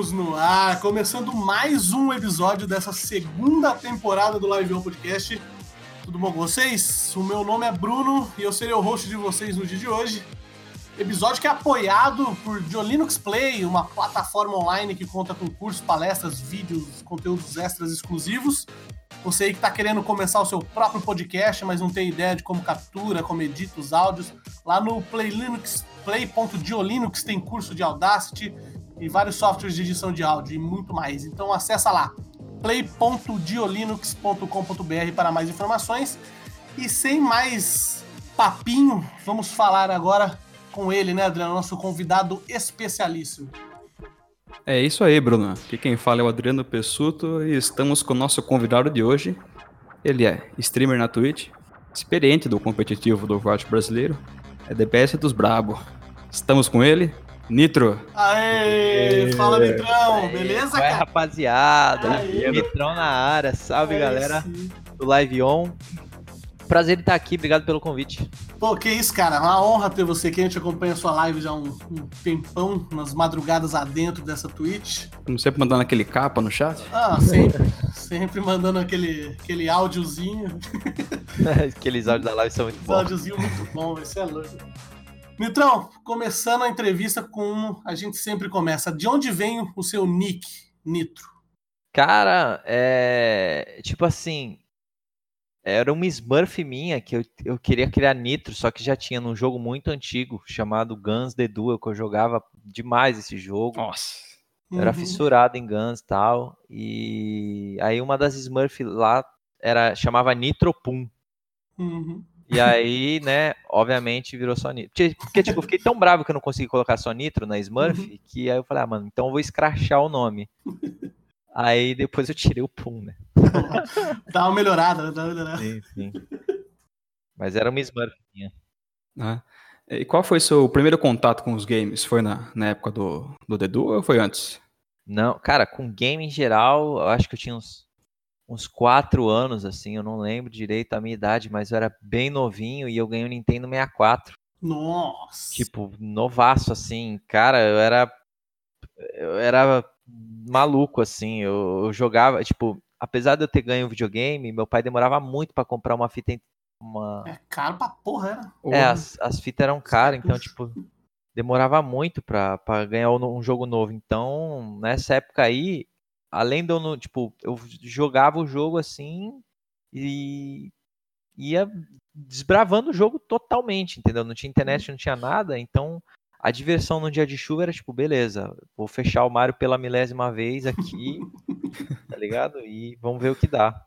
Estamos no ar, começando mais um episódio dessa segunda temporada do Live On Podcast. Tudo bom com vocês? O meu nome é Bruno e eu serei o host de vocês no dia de hoje. Episódio que é apoiado por Linux Play, uma plataforma online que conta com cursos, palestras, vídeos, conteúdos extras exclusivos. Você aí que está querendo começar o seu próprio podcast, mas não tem ideia de como captura, como edita os áudios, lá no Play Linux, play.diolinux tem curso de Audacity e vários softwares de edição de áudio e muito mais. Então acessa lá play.diolinux.com.br para mais informações. E sem mais papinho, vamos falar agora com ele, né, Adriano, nosso convidado especialíssimo. É isso aí, Bruno. Aqui quem fala é o Adriano Pessuto e estamos com o nosso convidado de hoje. Ele é streamer na Twitch, experiente do competitivo do Overwatch brasileiro, é DPS dos brabo. Estamos com ele, Nitro. Aê, Aê. fala Nitrão, beleza, cara? rapaziada, Aê. Nitrão na área, salve Aê, galera sim. do Live On. Prazer em estar aqui, obrigado pelo convite. Pô, que isso, cara. Uma honra ter você aqui. A gente acompanha a sua live já há um, um tempão, nas madrugadas adentro dessa Twitch. Como sempre mandando aquele capa no chat? Ah, sempre. sempre mandando aquele, aquele áudiozinho. Aqueles áudios da live são muito bons. Áudiozinho muito bom, esse é louco. Mitrão, começando a entrevista com a gente sempre começa. De onde vem o seu nick, Nitro? Cara, é. Tipo assim, era uma Smurf minha que eu, eu queria criar Nitro, só que já tinha num jogo muito antigo chamado Guns The Duel, que eu jogava demais esse jogo. Nossa. Eu era uhum. fissurado em Guns e tal. E aí uma das Smurf lá era, chamava Nitro Pum. Uhum. E aí, né, obviamente virou só Nitro. Porque, tipo, eu fiquei tão bravo que eu não consegui colocar só Nitro na Smurf, uhum. que aí eu falei, ah, mano, então eu vou escrachar o nome. Aí depois eu tirei o pum, né? Dá uma melhorada, dá uma melhorada. Sim, sim. Mas era uma Smurfinha. Ah. E qual foi seu primeiro contato com os games? Foi na, na época do, do Dedu ou foi antes? Não, cara, com game em geral, eu acho que eu tinha uns, uns quatro anos, assim, eu não lembro direito a minha idade, mas eu era bem novinho e eu ganhei o um Nintendo 64. Nossa! Tipo, novaço, assim, cara, eu era. Eu era maluco, assim. Eu, eu, jogava, tipo, apesar de eu ter ganho um videogame, meu pai demorava muito para comprar uma fita. Uma... É caro pra porra, era. É, as, as fitas eram caras, então, tipo, demorava muito pra, pra ganhar um jogo novo. Então, nessa época aí, além de eu, não, tipo, eu jogava o jogo assim e ia desbravando o jogo totalmente, entendeu? Não tinha internet, não tinha nada, então a diversão no dia de chuva era tipo, beleza, vou fechar o Mario pela milésima vez aqui, tá ligado? E vamos ver o que dá.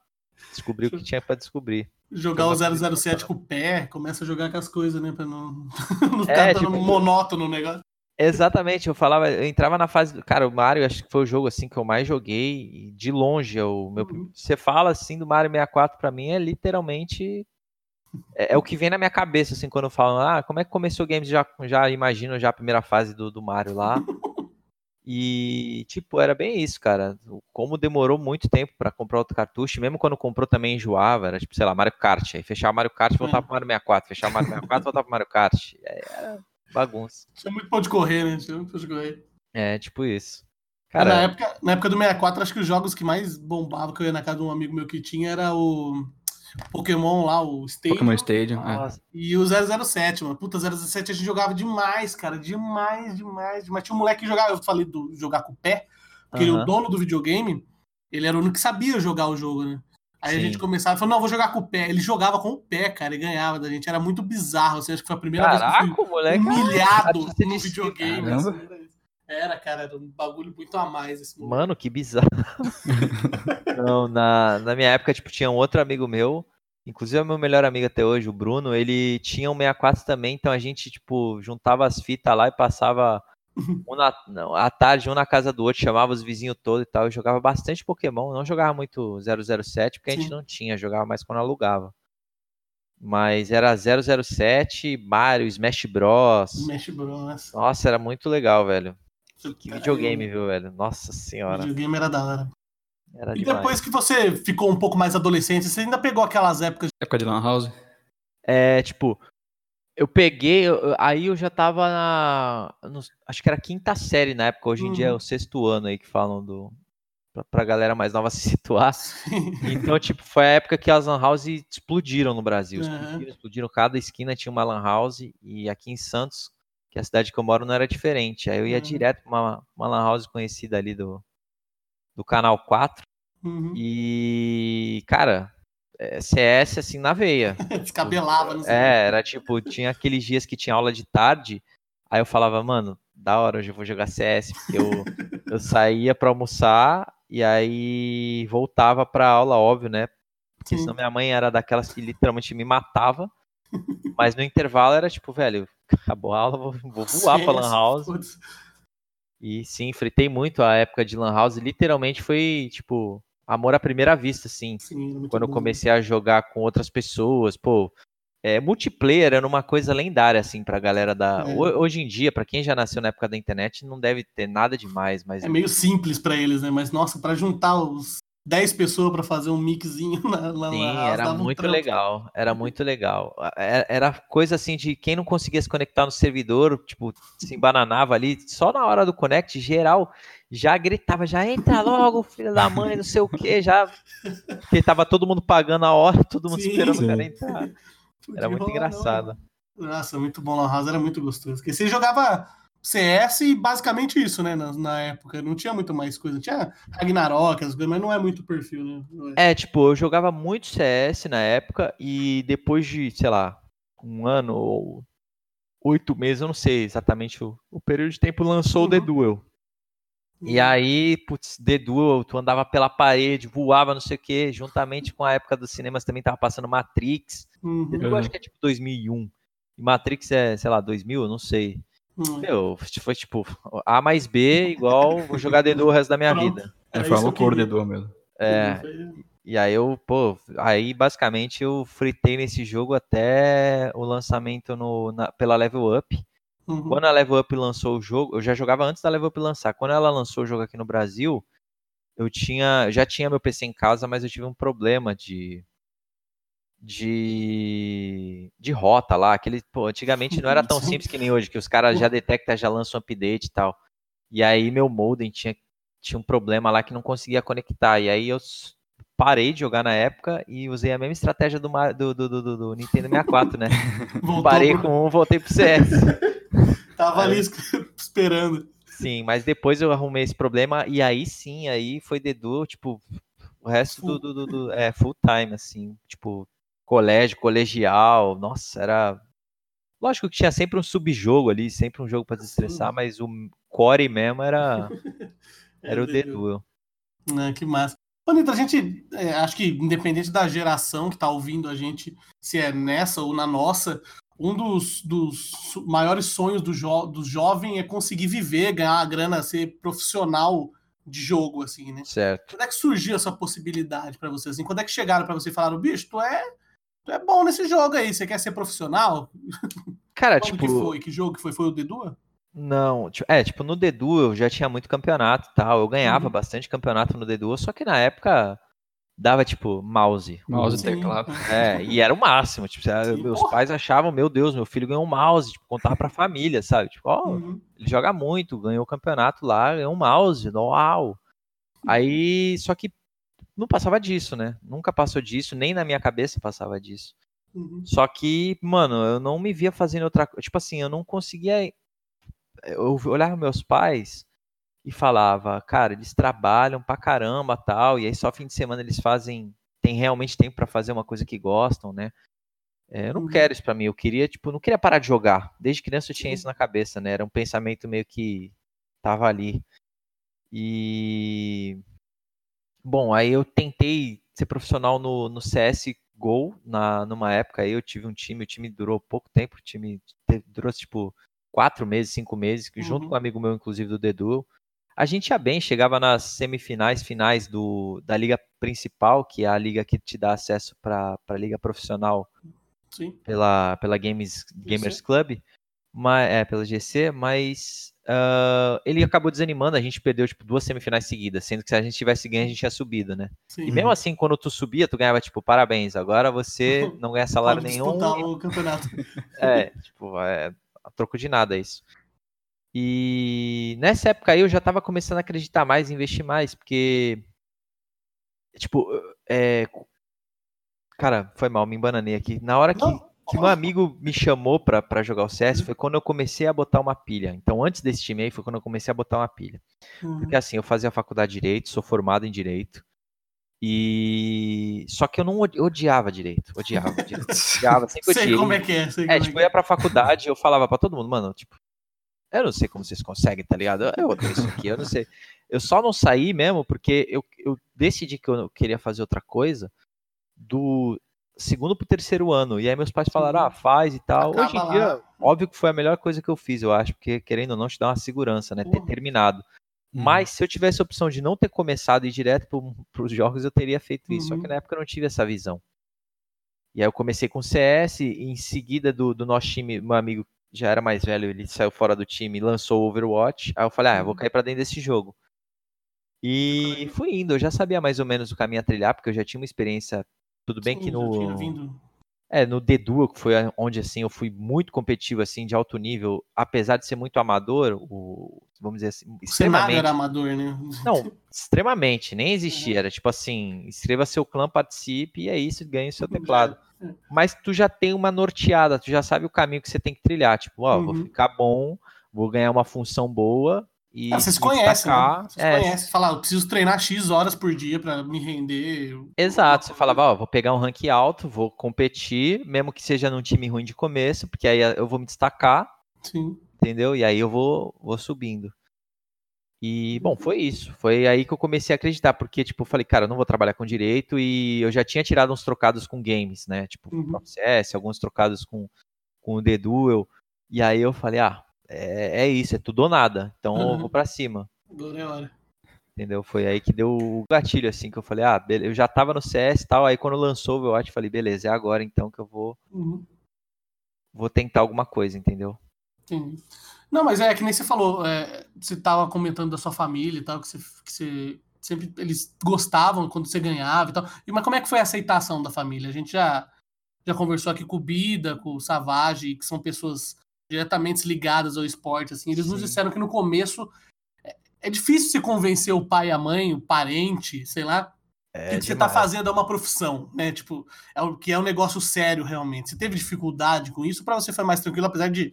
Descobrir o que tinha para descobrir. Jogar o 007 com o pé, começa a jogar com as coisas, né? Pra não, não ficar é, tipo, monótono o negócio. Exatamente, eu falava, eu entrava na fase. Cara, o Mario acho que foi o jogo assim que eu mais joguei, de longe. É o meu, uhum. Você fala assim do Mario 64 para mim é literalmente é, é, o que vem na minha cabeça, assim, quando falam, ah, como é que começou o game? Já, já imagino já a primeira fase do, do Mario lá. E, tipo, era bem isso, cara. Como demorou muito tempo para comprar outro cartucho, mesmo quando comprou também enjoava, era tipo, sei lá, Mario Kart. Aí fechava Mario Kart e voltava é. pro Mario 64. Fechava Mario 64 e voltava pro Mario Kart. É, era bagunça. Tinha muito pão de correr, né? Tinha muito pão de correr. É, tipo isso. Cara, na, época, na época do 64, acho que os jogos que mais bombavam, que eu ia na casa de um amigo meu que tinha, era o Pokémon lá, o Stadium. Pokémon Stadium, é. E o 007, mano. Puta, 007 a gente jogava demais, cara. Demais, demais, demais. Tinha um moleque que jogava, eu falei do jogar com o pé, porque o dono do videogame, ele era o único que sabia jogar o jogo, né? Aí Sim. a gente começava e falou, não, vou jogar com o pé. Ele jogava com o pé, cara, e ganhava da gente. Era muito bizarro, assim, acho que foi a primeira Caraca, vez que eu fui moleque, humilhado no videogame. Assim, era, cara, era um bagulho muito a mais esse momento. Mano, que bizarro. não, na, na minha época, tipo, tinha um outro amigo meu, inclusive é meu melhor amigo até hoje, o Bruno, ele tinha um 64 também, então a gente, tipo, juntava as fitas lá e passava um na, não, à tarde, um na casa do outro, chamava os vizinhos todos e tal. Eu jogava bastante Pokémon, não jogava muito 007, porque a gente Sim. não tinha, jogava mais quando alugava. Mas era 007, Mario, Smash Bros. Smash Bros. Nossa, era muito legal, velho. Que videogame, viu, velho? Nossa senhora. O videogame era da hora. Era e demais. depois que você ficou um pouco mais adolescente, você ainda pegou aquelas épocas. Época de Lan House? É, tipo, Eu peguei, eu- aí eu já tava na. no- acho que era quinta série na época, hoje em dia é Uhum. o sexto ano aí que falam do. Pra, pra galera mais nova se situar. Então, tipo, foi a época que as lan houses explodiram no Brasil. Aham. Explodiram, explodiram. Cada esquina tinha uma lan house. E aqui em Santos, que é a cidade que eu moro, não era diferente. Aí eu ia Uhum. direto pra uma, uma lan house conhecida ali do, do Canal 4. Uhum. E, cara, CS assim na veia. Descabelava, não sei. É, era tipo, tinha aqueles dias que tinha aula de tarde, aí eu falava, mano, da hora, hoje eu vou jogar CS, porque eu, eu saía pra almoçar e aí voltava pra aula, óbvio, né? Porque Sim. senão minha mãe era daquelas que literalmente me matava, mas no intervalo era tipo, velho, acabou a aula, vou, vou voar pra Lan House. putz. E sim, fritei muito a época de Lan House, literalmente foi, tipo, amor à primeira vista, assim Sim, quando eu bom. comecei a jogar com outras pessoas, pô, é, multiplayer era uma coisa lendária, assim, pra galera da. É. Ho- Hoje em dia, pra quem já nasceu na época da internet, não deve ter nada demais, mas. É meio simples pra eles, né? Mas, nossa, pra juntar os 10 pessoas pra fazer um mixinho na, na Sim, house, era muito trampo. legal. Era muito legal. É- Era coisa assim de quem não conseguia se conectar no servidor, tipo, se embananava ali, só na hora do connect, geral já gritava, já entra logo, filho da mãe, não sei o que, já. Porque tava todo mundo pagando a hora, todo mundo Sim. esperando Sim. o cara entrar. Podia Era muito rolar, engraçado. não. Nossa, muito bom. Lan House era muito gostoso. Porque você jogava CS e basicamente isso, né? Na, na época. Não tinha muito mais coisa. Tinha Ragnarok, as coisas, mas não é muito perfil, né? É. É, tipo, eu jogava muito CS na época e depois de, sei lá, um ano ou oito meses, eu não sei exatamente o, o período de tempo, lançou o The Uhum. Duel. E aí, putz, The Duel, tu andava pela parede, voava, não sei o quê, juntamente com a época dos cinemas também tava passando Matrix. Uhum. The Duel eu acho que é tipo 2001. E Matrix é, sei lá, 2000, eu não sei. Uhum. Meu, foi tipo A mais B igual vou jogar The Duel o resto da minha Pronto. vida. É, foi uma loucura queria. dor mesmo. É, E aí eu, pô, aí basicamente eu fritei nesse jogo até o lançamento no, na- pela Level Up. Uhum. Quando a Level Up lançou o jogo, eu já jogava antes da Level Up lançar. Quando ela lançou o jogo aqui no Brasil, eu tinha, já tinha meu PC em casa, mas eu tive um problema de de de rota lá, aquele, pô, antigamente não era tão Sim. simples que nem hoje, que os caras já detectam, já lançam um update e tal. E aí meu modem tinha tinha um problema lá que não conseguia conectar. E aí eu parei de jogar na época e usei a mesma estratégia do, do, do, do, do- do Nintendo 64, né? Voltou Parei pro- com um, voltei pro CS. Tava Aí- ali esperando. Sim, mas depois eu arrumei esse problema e aí sim, aí foi Dedu, tipo, o resto do, Full. do, do- do- é full time, assim, tipo, colégio, colegial, nossa, era. Lógico que tinha sempre um subjogo ali, sempre um jogo pra desestressar, mas o core mesmo era, era o Dedu. Ah, que massa. Ô, Nito, a gente, é, acho que independente da geração que tá ouvindo a gente, se é nessa ou na nossa, um dos, dos maiores sonhos do, jo do jovem é conseguir viver, ganhar a grana, ser profissional de jogo, assim, né? Certo. Quando é que surgiu essa possibilidade pra você? Assim? Quando é que chegaram pra você e falaram, bicho, tu é, tu é bom nesse jogo aí, você quer ser profissional? Cara, Quando tipo. que foi? Que jogo que foi? Foi o Dedu? Não, é, tipo, no Dedu eu já tinha muito campeonato e tal. Eu ganhava Uhum. bastante campeonato no Dedu, só que na época dava, tipo, mouse. Mouse e Sim. teclado. É, e era o máximo. Tipo, Sim, meus porra. pais achavam, meu Deus, meu filho ganhou um mouse, tipo, contava pra família, sabe? Tipo, ó, Uhum. ele joga muito, ganhou o campeonato lá, ganhou um mouse, uau. Aí, só que não passava disso, né? Nunca passou disso, nem na minha cabeça passava disso. Uhum. Só que, mano, eu não me via fazendo outra coisa. Tipo assim, eu não conseguia. Eu olhava meus pais e falava, cara, eles trabalham pra caramba tal, e aí só fim de semana eles fazem. Tem realmente tempo pra fazer uma coisa que gostam, né? É, eu não Uhum. quero isso pra mim. Eu queria, tipo, não queria parar de jogar. Desde criança eu tinha Sim. isso na cabeça, né? Era um pensamento meio que tava ali. E. Bom, aí eu tentei ser profissional no, no CSGO na, numa época aí eu tive um time, o time durou pouco tempo, o time durou tipo quatro meses, cinco meses, que junto Uhum. com um amigo meu, inclusive do Dedu. A gente ia bem, chegava nas semifinais, finais do, da liga principal, que é a liga que te dá acesso para a liga profissional Sim. pela, pela Games, Gamers Club, mas, é, pela GC, mas uh, ele acabou desanimando, a gente perdeu tipo duas semifinais seguidas, sendo que se a gente tivesse ganho, a gente tinha subido, né? Sim. E mesmo assim, quando tu subia, tu ganhava tipo, parabéns, agora você não ganha salário Pode nenhum. o campeonato. é, tipo, é troco de nada isso. E nessa época aí eu já tava começando a acreditar mais, investir mais, porque tipo, é, cara, foi mal, me embananei aqui. Na hora que que meu amigo me chamou pra, pra jogar o CS foi quando eu comecei a botar uma pilha. Então, antes desse time aí, foi quando eu comecei a botar uma pilha. Uhum. Porque assim, eu fazia faculdade de Direito, sou formado em Direito. E. Só que eu não odiava direito. Odiava direito. Odiava, sempre sei como é que é. Sei é, é tipo, é. eu ia pra faculdade eu falava pra todo mundo, mano, tipo, eu não sei como vocês conseguem, tá ligado? Eu odeio isso aqui, eu não sei. Eu só não saí mesmo porque eu, eu decidi que eu queria fazer outra coisa do segundo pro terceiro ano. E aí meus pais falaram, ah, faz e tal. Acaba Hoje em dia, óbvio que foi a melhor coisa que eu fiz, eu acho, porque querendo ou não te dá uma segurança, né? Ter terminado. Uhum. Mas se eu tivesse a opção de não ter começado e ir direto para os jogos, eu teria feito isso. Uhum. Só que uhum. na época eu não tive essa visão. E aí eu comecei com CS, e em seguida do, do nosso time, meu amigo já era mais velho, ele saiu fora do time e lançou o Overwatch. Aí eu falei, ah, eu vou uhum. cair para dentro desse jogo. E fui indo, eu já sabia mais ou menos o caminho a trilhar, porque eu já tinha uma experiência tudo bem Sim, que no. É, no The Duo, que foi onde assim eu fui muito competitivo, assim, de alto nível, apesar de ser muito amador, o, vamos dizer assim, extremamente... era amador, né? Não, extremamente, nem existia, era tipo assim, escreva seu clã, participe, e é isso, ganhe o seu teclado. É. Mas tu já tem uma norteada, tu já sabe o caminho que você tem que trilhar, tipo, ó, uhum. vou ficar bom, vou ganhar uma função boa, e, ah, vocês conhecem, né? Vocês é. conhecem. Falar, eu preciso treinar X horas por dia para me render. Exato. Você falava, ó, vou pegar um rank alto, vou competir, mesmo que seja num time ruim de começo, porque aí eu vou me destacar. Sim. Entendeu? E aí eu vou, vou subindo. E, bom, foi isso. Foi aí que eu comecei a acreditar, porque, tipo, eu falei, cara, eu não vou trabalhar com direito e eu já tinha tirado uns trocados com games, né? Tipo, uhum. CS, alguns trocados com, com o The Duel. E aí eu falei, ah, é, é isso, é tudo ou nada. Então uhum. eu vou pra cima. Agora é hora. Entendeu? Foi aí que deu o gatilho, assim, que eu falei, ah, beleza. eu já tava no CS e tal, aí quando lançou o Overwatch, eu falei, beleza, é agora então que eu vou uhum. vou tentar alguma coisa, entendeu? Sim. Não, mas é que nem você falou, é, você tava comentando da sua família e tal, que você, que você sempre eles gostavam quando você ganhava e tal. E, mas como é que foi a aceitação da família? A gente já, já conversou aqui com o Bida, com o Savage, que são pessoas diretamente ligadas ao esporte, assim, eles Sim. nos disseram que no começo é, é difícil se convencer o pai, a mãe, o parente, sei lá, é que você tá fazendo é uma profissão, né? Tipo, é o que é um negócio sério realmente. Você teve dificuldade com isso? Para você foi mais tranquilo, apesar de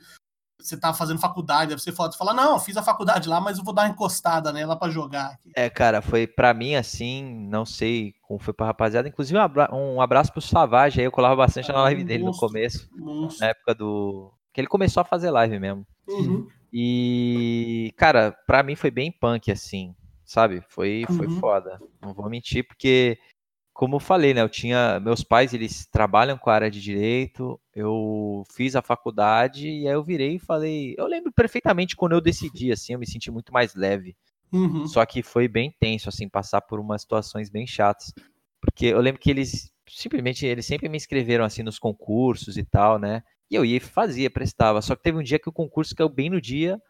você tá fazendo faculdade, deve ser foda. Você fala, não, fiz a faculdade lá, mas eu vou dar uma encostada nela para jogar. É, cara, foi para mim assim, não sei como foi pra rapaziada. Inclusive, um, abra um abraço pro Savage aí, eu colava bastante na live dele monstro, no começo. Monstro. Na época do que ele começou a fazer live mesmo. Uhum. E, cara, pra mim foi bem punk, assim, sabe? Foi, foi uhum. foda. Não vou mentir, porque, como eu falei, né? Eu tinha. Meus pais, eles trabalham com a área de direito. Eu fiz a faculdade e aí eu virei e falei. Eu lembro perfeitamente quando eu decidi, assim, eu me senti muito mais leve. Uhum. Só que foi bem tenso, assim, passar por umas situações bem chatas. Porque eu lembro que eles simplesmente, eles sempre me inscreveram, assim, nos concursos e tal, né? E eu ia e fazia, prestava. Só que teve um dia que o concurso caiu bem no dia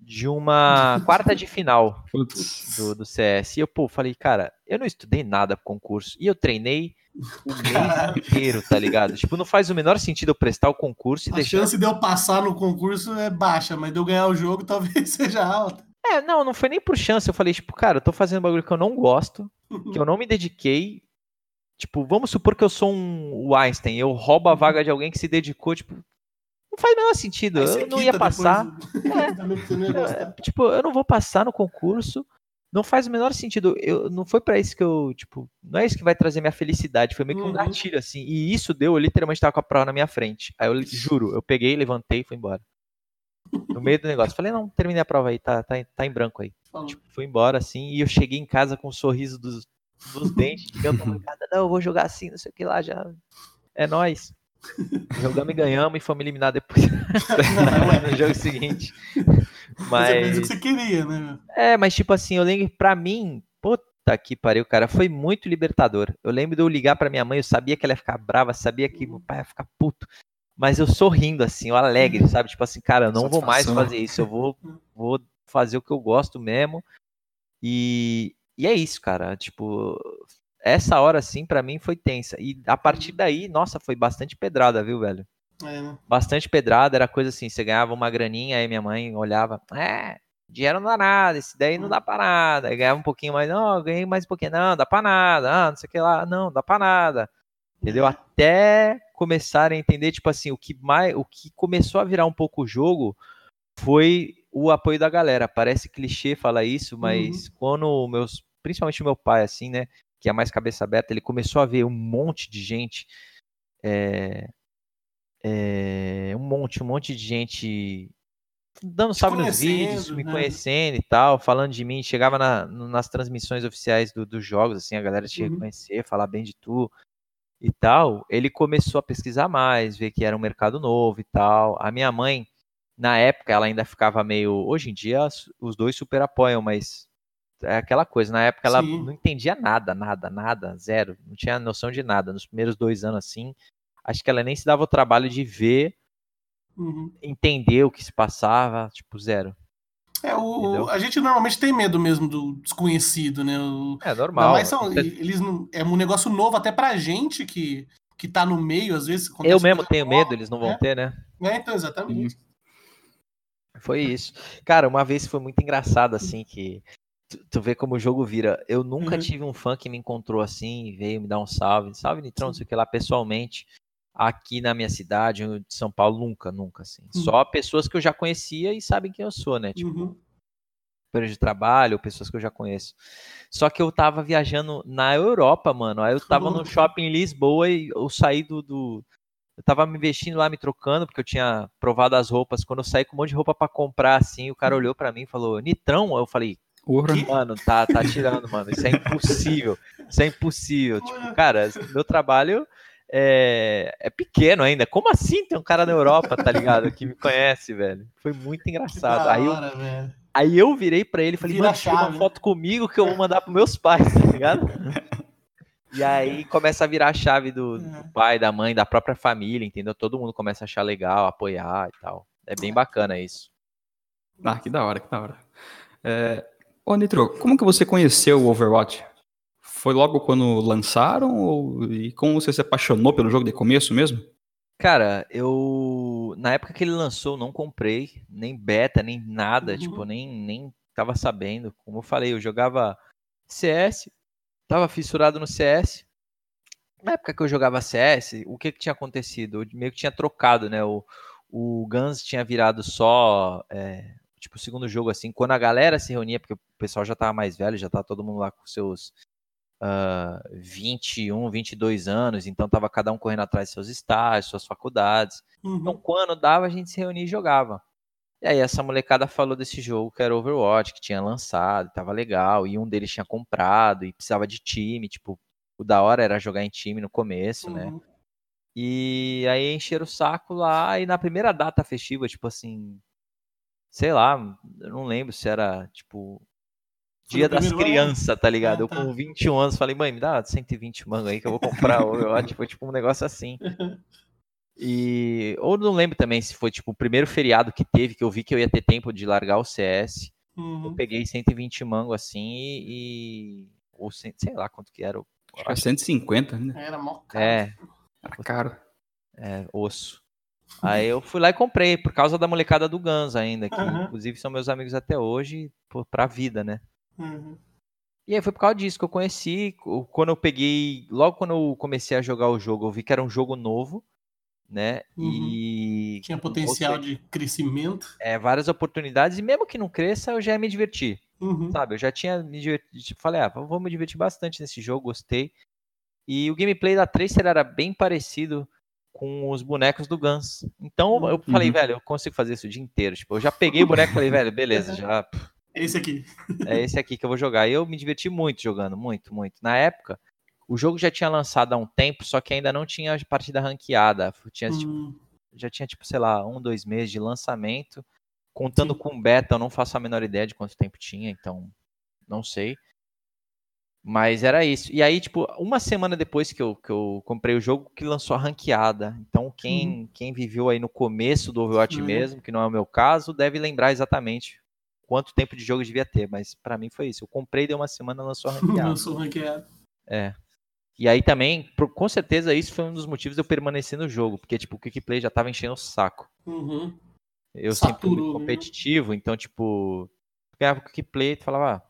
de uma quarta de final do, do CS. E eu, pô, falei, cara, eu não estudei nada pro concurso. E eu treinei o mês inteiro, tá ligado? Tipo, não faz o menor sentido eu prestar o concurso e A deixar... chance de eu passar no concurso é baixa, mas de eu ganhar o jogo talvez seja alta. É, não, não foi nem por chance. Eu falei, tipo, cara, eu tô fazendo um bagulho que eu não gosto, que eu não me dediquei, Tipo, vamos supor que eu sou um Einstein, eu roubo a uhum. vaga de alguém que se dedicou, tipo, não faz o menor sentido. Eu não ia passar. É, é, tipo, eu não vou passar no concurso. Não faz o menor sentido. Eu, não foi para isso que eu, tipo, não é isso que vai trazer minha felicidade. Foi meio que um uhum. gatilho, assim. E isso deu, eu literalmente tava com a prova na minha frente. Aí eu juro, eu peguei, levantei e fui embora. No meio do negócio. Falei, não, terminei a prova aí, tá, tá, tá em branco aí. Tipo, fui embora, assim, e eu cheguei em casa com um sorriso dos, dos dentes, digamos, não, eu vou jogar assim, não sei o que lá, já. É nós. Jogamos e ganhamos e fomos eliminados depois no jogo seguinte. Mas... mas é o que você queria, né? É, mas tipo assim, eu lembro, pra mim, puta que pariu, cara, foi muito libertador. Eu lembro de eu ligar pra minha mãe, eu sabia que ela ia ficar brava, sabia que meu pai ia ficar puto. Mas eu sorrindo, assim, eu alegre, sabe? Tipo assim, cara, eu não vou mais fazer isso, eu vou, vou fazer o que eu gosto mesmo. E, e é isso, cara. Tipo, essa hora sim para mim foi tensa. E a partir daí, nossa, foi bastante pedrada, viu, velho? É, né? Bastante pedrada, era coisa assim, você ganhava uma graninha, aí minha mãe olhava, é, dinheiro não dá nada, esse daí não dá pra nada. Aí ganhava um pouquinho mais, não, ganhei mais um pouquinho, não, dá pra nada, ah, não sei o que lá, não, dá pra nada. Entendeu? É. Até começarem a entender, tipo assim, o que mais, o que começou a virar um pouco o jogo foi o apoio da galera. Parece clichê falar isso, mas uhum. quando meus, principalmente meu pai, assim, né, que é mais cabeça aberta, ele começou a ver um monte de gente, é, é, um monte, um monte de gente dando salve nos vídeos, me né? conhecendo e tal, falando de mim, chegava na, nas transmissões oficiais do, dos jogos, assim, a galera te uhum. reconhecer, falar bem de tu e tal, ele começou a pesquisar mais, ver que era um mercado novo e tal. A minha mãe, na época, ela ainda ficava meio. Hoje em dia, os dois super apoiam, mas é aquela coisa. Na época, ela Sim. não entendia nada, nada, nada, zero. Não tinha noção de nada. Nos primeiros dois anos, assim, acho que ela nem se dava o trabalho de ver, uhum. entender o que se passava, tipo, zero. É, o, a gente normalmente tem medo mesmo do desconhecido, né? O, é normal. Mas são, eles é um negócio novo até pra gente que, que tá no meio, às vezes. Eu mesmo tenho nova, medo, eles não vão né? ter, né? É, então, exatamente. Foi isso. Cara, uma vez foi muito engraçado, assim, que tu, tu vê como o jogo vira. Eu nunca uhum. tive um fã que me encontrou assim, veio me dar um salve. Salve, Nitrão, não sei o que lá, pessoalmente aqui na minha cidade, de São Paulo, nunca, nunca, assim. Uhum. Só pessoas que eu já conhecia e sabem quem eu sou, né? Tipo, uhum. de trabalho, pessoas que eu já conheço. Só que eu tava viajando na Europa, mano. Aí eu tava no shopping em Lisboa e eu saí do, do. Eu tava me vestindo lá, me trocando, porque eu tinha provado as roupas. Quando eu saí com um monte de roupa para comprar, assim, o cara olhou para mim e falou, Nitrão? Eu falei, Mano, tá, tá tirando, mano. Isso é impossível. Isso é impossível. Tipo, cara, meu trabalho é, é pequeno ainda. Como assim tem um cara na Europa, tá ligado? Que me conhece, velho. Foi muito engraçado. Hora, aí, eu, aí eu virei pra ele e falei, mano, tira uma foto comigo que eu vou mandar pros meus pais, tá ligado? E aí começa a virar a chave do, do, é. pai, da mãe, da própria família, entendeu? Todo mundo começa a achar legal, apoiar e tal. É bem bacana isso. Ah, que da hora, que da hora. É... Ô, Nitro, como que você conheceu o Overwatch? Foi logo quando lançaram? Ou... E como você se apaixonou pelo jogo de começo mesmo? Cara, eu. Na época que ele lançou, não comprei, nem beta, nem nada, uhum. tipo, nem, nem tava sabendo. Como eu falei, eu jogava CS, tava fissurado no CS. Na época que eu jogava CS, o que, que tinha acontecido? Eu meio que tinha trocado, né? O, o Guns tinha virado só. É, tipo, o segundo jogo, assim, quando a galera se reunia, porque o pessoal já tava mais velho, já tava todo mundo lá com seus uh, 21, 22 anos, então estava cada um correndo atrás de seus estágios, suas faculdades. Então, uhum. Então, quando dava, a gente se reunia e jogava. E aí essa molecada falou desse jogo que era Overwatch, que tinha lançado, tava legal, e um deles tinha comprado e precisava de time, tipo, o da hora era jogar em time no começo, né? uhum. né? E aí encheram o saco lá, e na primeira data festiva, tipo assim, sei lá, eu não lembro se era, tipo, Dia das crianças, tá ligado? Ah, eu tá. com 21 anos falei, mãe, me dá 120 mangos aí que eu vou comprar. eu acho que foi tipo um negócio assim. E. Ou não lembro também se foi tipo o primeiro feriado que teve, que eu vi que eu ia ter tempo de largar o CS. Uhum. Eu peguei 120 mango assim e. Ou sei lá quanto que era. Acho que era 150, né? Era mó caro. É. Era caro. É, osso. Aí eu fui lá e comprei, por causa da molecada do Guns ainda, que uhum. inclusive são meus amigos até hoje, pra vida, né? Uhum. E aí foi por causa disso que eu conheci. Quando eu peguei. Logo quando eu comecei a jogar o jogo, eu vi que era um jogo novo, né? Uhum. E. Tinha potencial de crescimento. É, várias oportunidades. E mesmo que não cresça, eu já ia me divertir. Uhum. Sabe? Eu já tinha me divertido. Tipo, falei, ah, vou me divertir bastante nesse jogo, gostei. E o gameplay da Tracer era bem parecido com os bonecos do Guns. Então eu uhum. falei, velho, eu consigo fazer isso o dia inteiro. Tipo, eu já peguei o boneco e falei, velho, beleza, já é esse aqui. é esse aqui que eu vou jogar. E eu me diverti muito jogando, muito, muito. Na época, o jogo já tinha lançado há um tempo, só que ainda não tinha partida ranqueada. Tinha, tipo, hum. tipo, já tinha, tipo, sei lá, um, dois meses de lançamento. Contando Sim. com beta, eu não faço a menor ideia de quanto tempo tinha, então não sei. Mas era isso. E aí, tipo, uma semana depois que eu, que eu comprei o jogo, que lançou a ranqueada. Então, quem, uhum. quem viveu aí no começo do Overwatch uhum. mesmo, que não é o meu caso, deve lembrar exatamente quanto tempo de jogo devia ter, mas para mim foi isso. Eu comprei, deu uma semana, lançou ranqueado. lançou ranqueado. É. E aí também, com certeza, isso foi um dos motivos de eu permanecer no jogo, porque, tipo, o Quick Play já tava enchendo o saco. Uhum. Eu sempre fui muito né? competitivo, então, tipo, ganhava o Quick Play e falava, ah,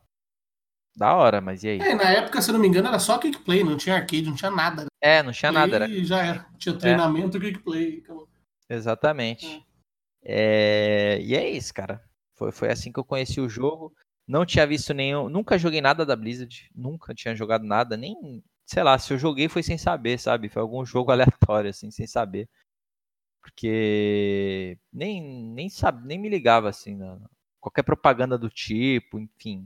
da hora, mas e aí? É, na época, se não me engano, era só Quick Play, não tinha arcade, não tinha nada. É, não tinha nada. Era... já era. Tinha treinamento é. Quick Play. Exatamente. É. É... E é isso, cara. Foi, foi assim que eu conheci o jogo. Não tinha visto nenhum. Nunca joguei nada da Blizzard. Nunca tinha jogado nada. Nem. Sei lá, se eu joguei foi sem saber, sabe? Foi algum jogo aleatório, assim, sem saber. Porque nem, nem, sabe, nem me ligava, assim, na, qualquer propaganda do tipo, enfim.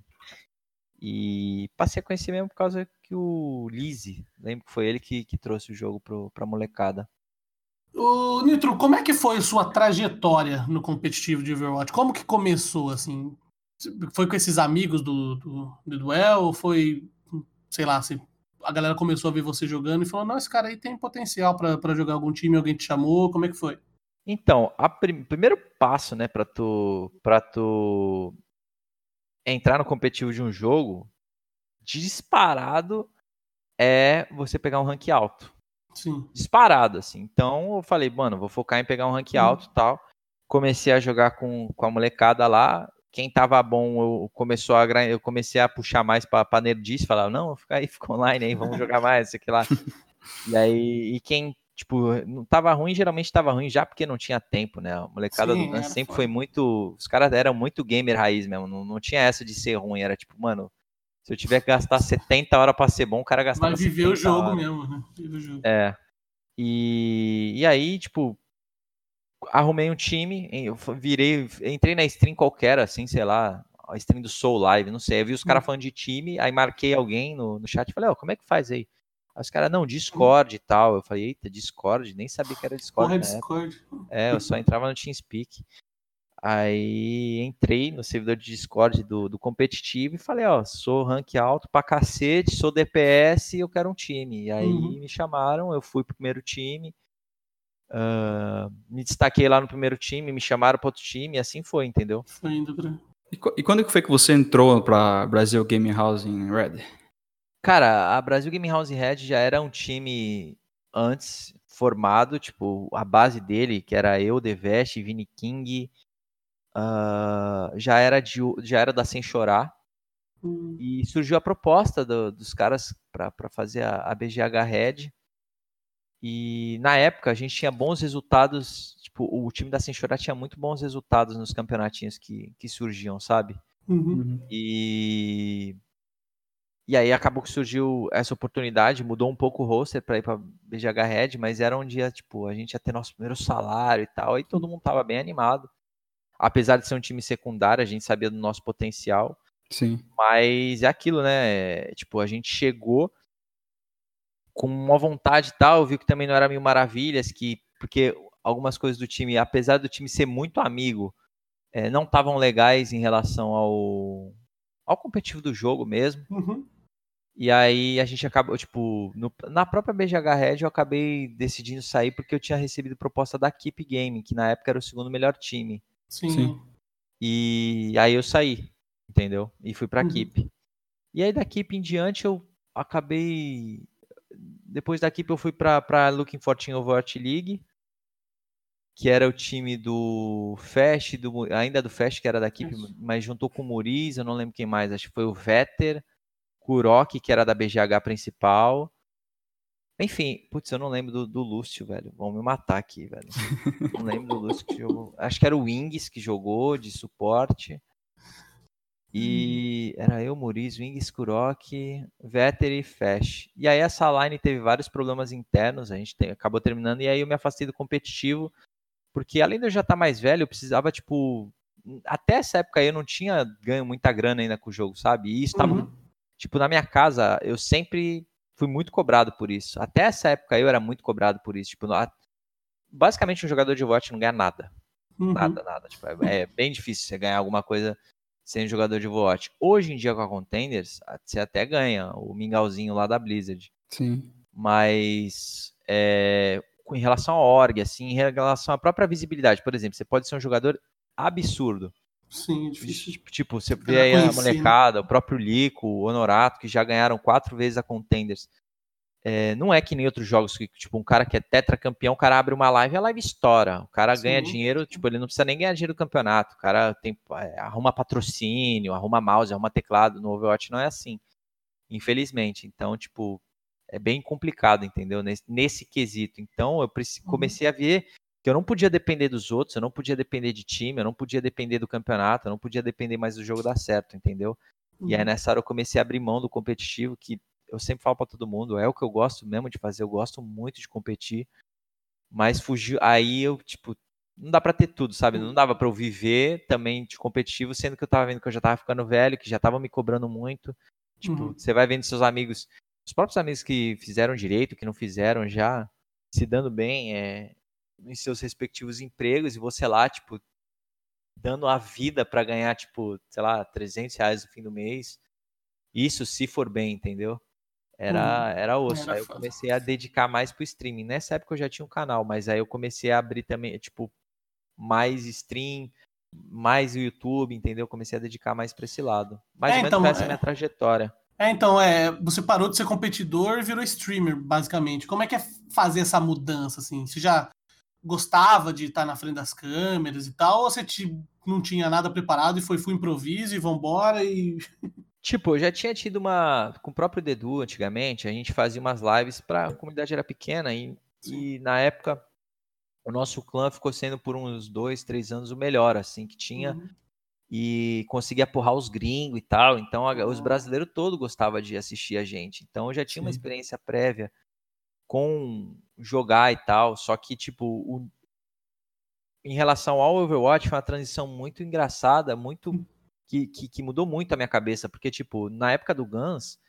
E passei a conhecer mesmo por causa que o Lizzie, lembro que foi ele que, que trouxe o jogo pro, pra molecada. Ô, Nitro, como é que foi a sua trajetória no competitivo de Overwatch? Como que começou, assim? Foi com esses amigos do, do, do Duel? Ou foi, sei lá, assim, a galera começou a ver você jogando e falou, não, esse cara aí tem potencial para jogar algum time, alguém te chamou, como é que foi? Então, o prim primeiro passo, né, para tu, pra tu entrar no competitivo de um jogo, disparado é você pegar um rank alto. Sim. Disparado, assim. Então eu falei, mano, vou focar em pegar um rank alto e tal. Comecei a jogar com, com a molecada lá. Quem tava bom, eu, começou a, eu comecei a puxar mais pra, pra nerdice, falar, não, fica aí, fica online aí, vamos jogar mais, isso aqui lá. e aí, e quem, tipo, não tava ruim, geralmente tava ruim já porque não tinha tempo, né? A molecada Sim, do Dan sempre foi muito. Os caras eram muito gamer raiz mesmo, não, não tinha essa de ser ruim, era tipo, mano, se eu tiver que gastar 70 horas para ser bom, o cara gastava Vai viver o jogo horas. mesmo, né? Viver o jogo. É. E, e aí, tipo, arrumei um time, eu virei, entrei na stream qualquer, assim, sei lá, a stream do Soul Live, não sei. Eu vi os caras hum. falando de time, aí marquei alguém no, no chat e falei, ó, oh, como é que faz aí? Aí os caras, não, Discord e tal. Eu falei, eita, Discord, nem sabia que era Discord. Porra, Discord. É, eu só entrava no TeamSpeak. Aí entrei no servidor de Discord do, do competitivo e falei, ó, sou rank alto pra cacete, sou DPS e eu quero um time. E aí uhum. me chamaram, eu fui pro primeiro time, uh, me destaquei lá no primeiro time, me chamaram pro outro time e assim foi, entendeu? Foi indo pra... E, e quando foi que você entrou pra Brasil Gaming House em Red? Cara, a Brasil Gaming House Red já era um time antes formado, tipo, a base dele, que era eu, Deveste, Vini King, uh, já, era de, já era da Sem Chorar. Hum. E surgiu a proposta do, dos caras para fazer a, a, BGH Red. E na época a gente tinha bons resultados. Tipo, o time da Sem Chorar tinha muito bons resultados nos campeonatinhos que, que surgiam, sabe? Uhum. E. E aí acabou que surgiu essa oportunidade, mudou um pouco o roster para ir para BGH Red, mas era um dia, tipo, a gente ia ter nosso primeiro salário e tal, e todo mundo tava bem animado apesar de ser um time secundário, a gente sabia do nosso potencial. Sim. Mas é aquilo, né? Tipo, a gente chegou com uma vontade e tal, viu que também não era mil maravilhas, que porque algumas coisas do time, apesar do time ser muito amigo, é, não estavam legais em relação ao, ao competitivo do jogo mesmo. Uhum. E aí a gente acabou, tipo, no, na própria BGH Red eu acabei decidindo sair porque eu tinha recebido proposta da Keep Game, que na época era o segundo melhor time. Sim. Sim. E aí eu saí, entendeu? E fui pra uhum. Keep. E aí da Keep em diante eu acabei. Depois da Keep eu fui pra, pra Looking for Team Overwatch League, que era o time do Fast, do, ainda do Fast, que era da Keep, Isso. mas juntou com o Muriz, eu não lembro quem mais, acho que foi o Vetter, Kurok, que era da BGH principal, enfim, putz, eu não lembro do, do Lúcio, velho. Vão me matar aqui, velho. Não lembro do Lúcio que jogou. Acho que era o Wings que jogou de suporte. E era eu, Muriz, Wings, Kurok, Vetter e Fesh. E aí essa line teve vários problemas internos, a gente tem, acabou terminando, e aí eu me afastei do competitivo, porque além de eu já estar tá mais velho, eu precisava, tipo. Até essa época aí eu não tinha ganho muita grana ainda com o jogo, sabe? E isso tava, uhum. Tipo, na minha casa, eu sempre fui muito cobrado por isso. Até essa época eu era muito cobrado por isso. Tipo, basicamente um jogador de Overwatch não ganha nada. Uhum. Nada, nada. Tipo, é, é, bem difícil você ganhar alguma coisa sendo jogador de Overwatch. Hoje em dia com a Contenders, você até ganha o mingauzinho lá da Blizzard. Sim. Mas é, em relação à org, assim, em relação à própria visibilidade, por exemplo, você pode ser um jogador absurdo. Sim, difícil. Tipo, você vê aí a molecada, o próprio Lico, o Honorato, que já ganharam quatro vezes a Contenders. É, não é que nem outros jogos que, tipo, um cara que é tetracampeão, o cara abre uma live e a live estoura. O cara Sim. ganha dinheiro, tipo, ele não precisa nem ganhar dinheiro do campeonato. O cara tem, é, arruma patrocínio, arruma mouse, arruma teclado. No Overwatch não é assim. Infelizmente. Então, tipo, é bem complicado, entendeu? Nesse, nesse quesito. Então, eu uhum. comecei a ver que eu não podia depender dos outros, eu não podia depender de time, eu não podia depender do campeonato, eu não podia depender mais do jogo dar certo, entendeu? Uhum. E aí uhum. nessa hora eu comecei a abrir mão do competitivo, que eu sempre falo para todo mundo, é o que eu gosto mesmo de fazer, eu gosto muito de competir, mas fugiu, aí eu, tipo, não dá para ter tudo, sabe? Não dava para eu viver também de competitivo, sendo que eu tava vendo que eu já tava ficando velho, que já tava me cobrando muito. Tipo, uhum. você vai vendo seus amigos, os próprios amigos que fizeram direito, que não fizeram já, se dando bem, é, em seus respectivos empregos, e você lá, tipo, dando a vida para ganhar, tipo, sei lá, 300 reais no fim do mês. Isso se for bem, entendeu? Era, hum, era osso. Era aí eu comecei a dedicar mais pro streaming. Nessa época eu já tinha um canal, mas aí eu comecei a abrir também, tipo, mais stream, mais o YouTube, entendeu? Comecei a dedicar mais para esse lado. Mais é, ou menos então, essa é a minha trajetória. É, então, é, você parou de ser competidor e virou streamer, basicamente. Como é que é fazer essa mudança, assim? Você já gostava de estar na frente das câmeras e tal, ou você te, não tinha nada preparado e foi full improviso e vambora e... Tipo, eu já tinha tido uma. Com o próprio Dedu antigamente, a gente fazia umas lives para a comunidade era pequena e, e, na época o nosso clã ficou sendo por uns dois, três anos o melhor, assim, que tinha. Uhum. E conseguia porrar os gringos e tal. Então a, os brasileiros todos gostavam de assistir a gente. Então eu já tinha Sim. uma experiência prévia com jogar e tal. Só que, tipo, o... em relação ao Overwatch, foi uma transição muito engraçada, muito que, que, que, mudou muito a minha cabeça, porque, tipo, na época do Guns,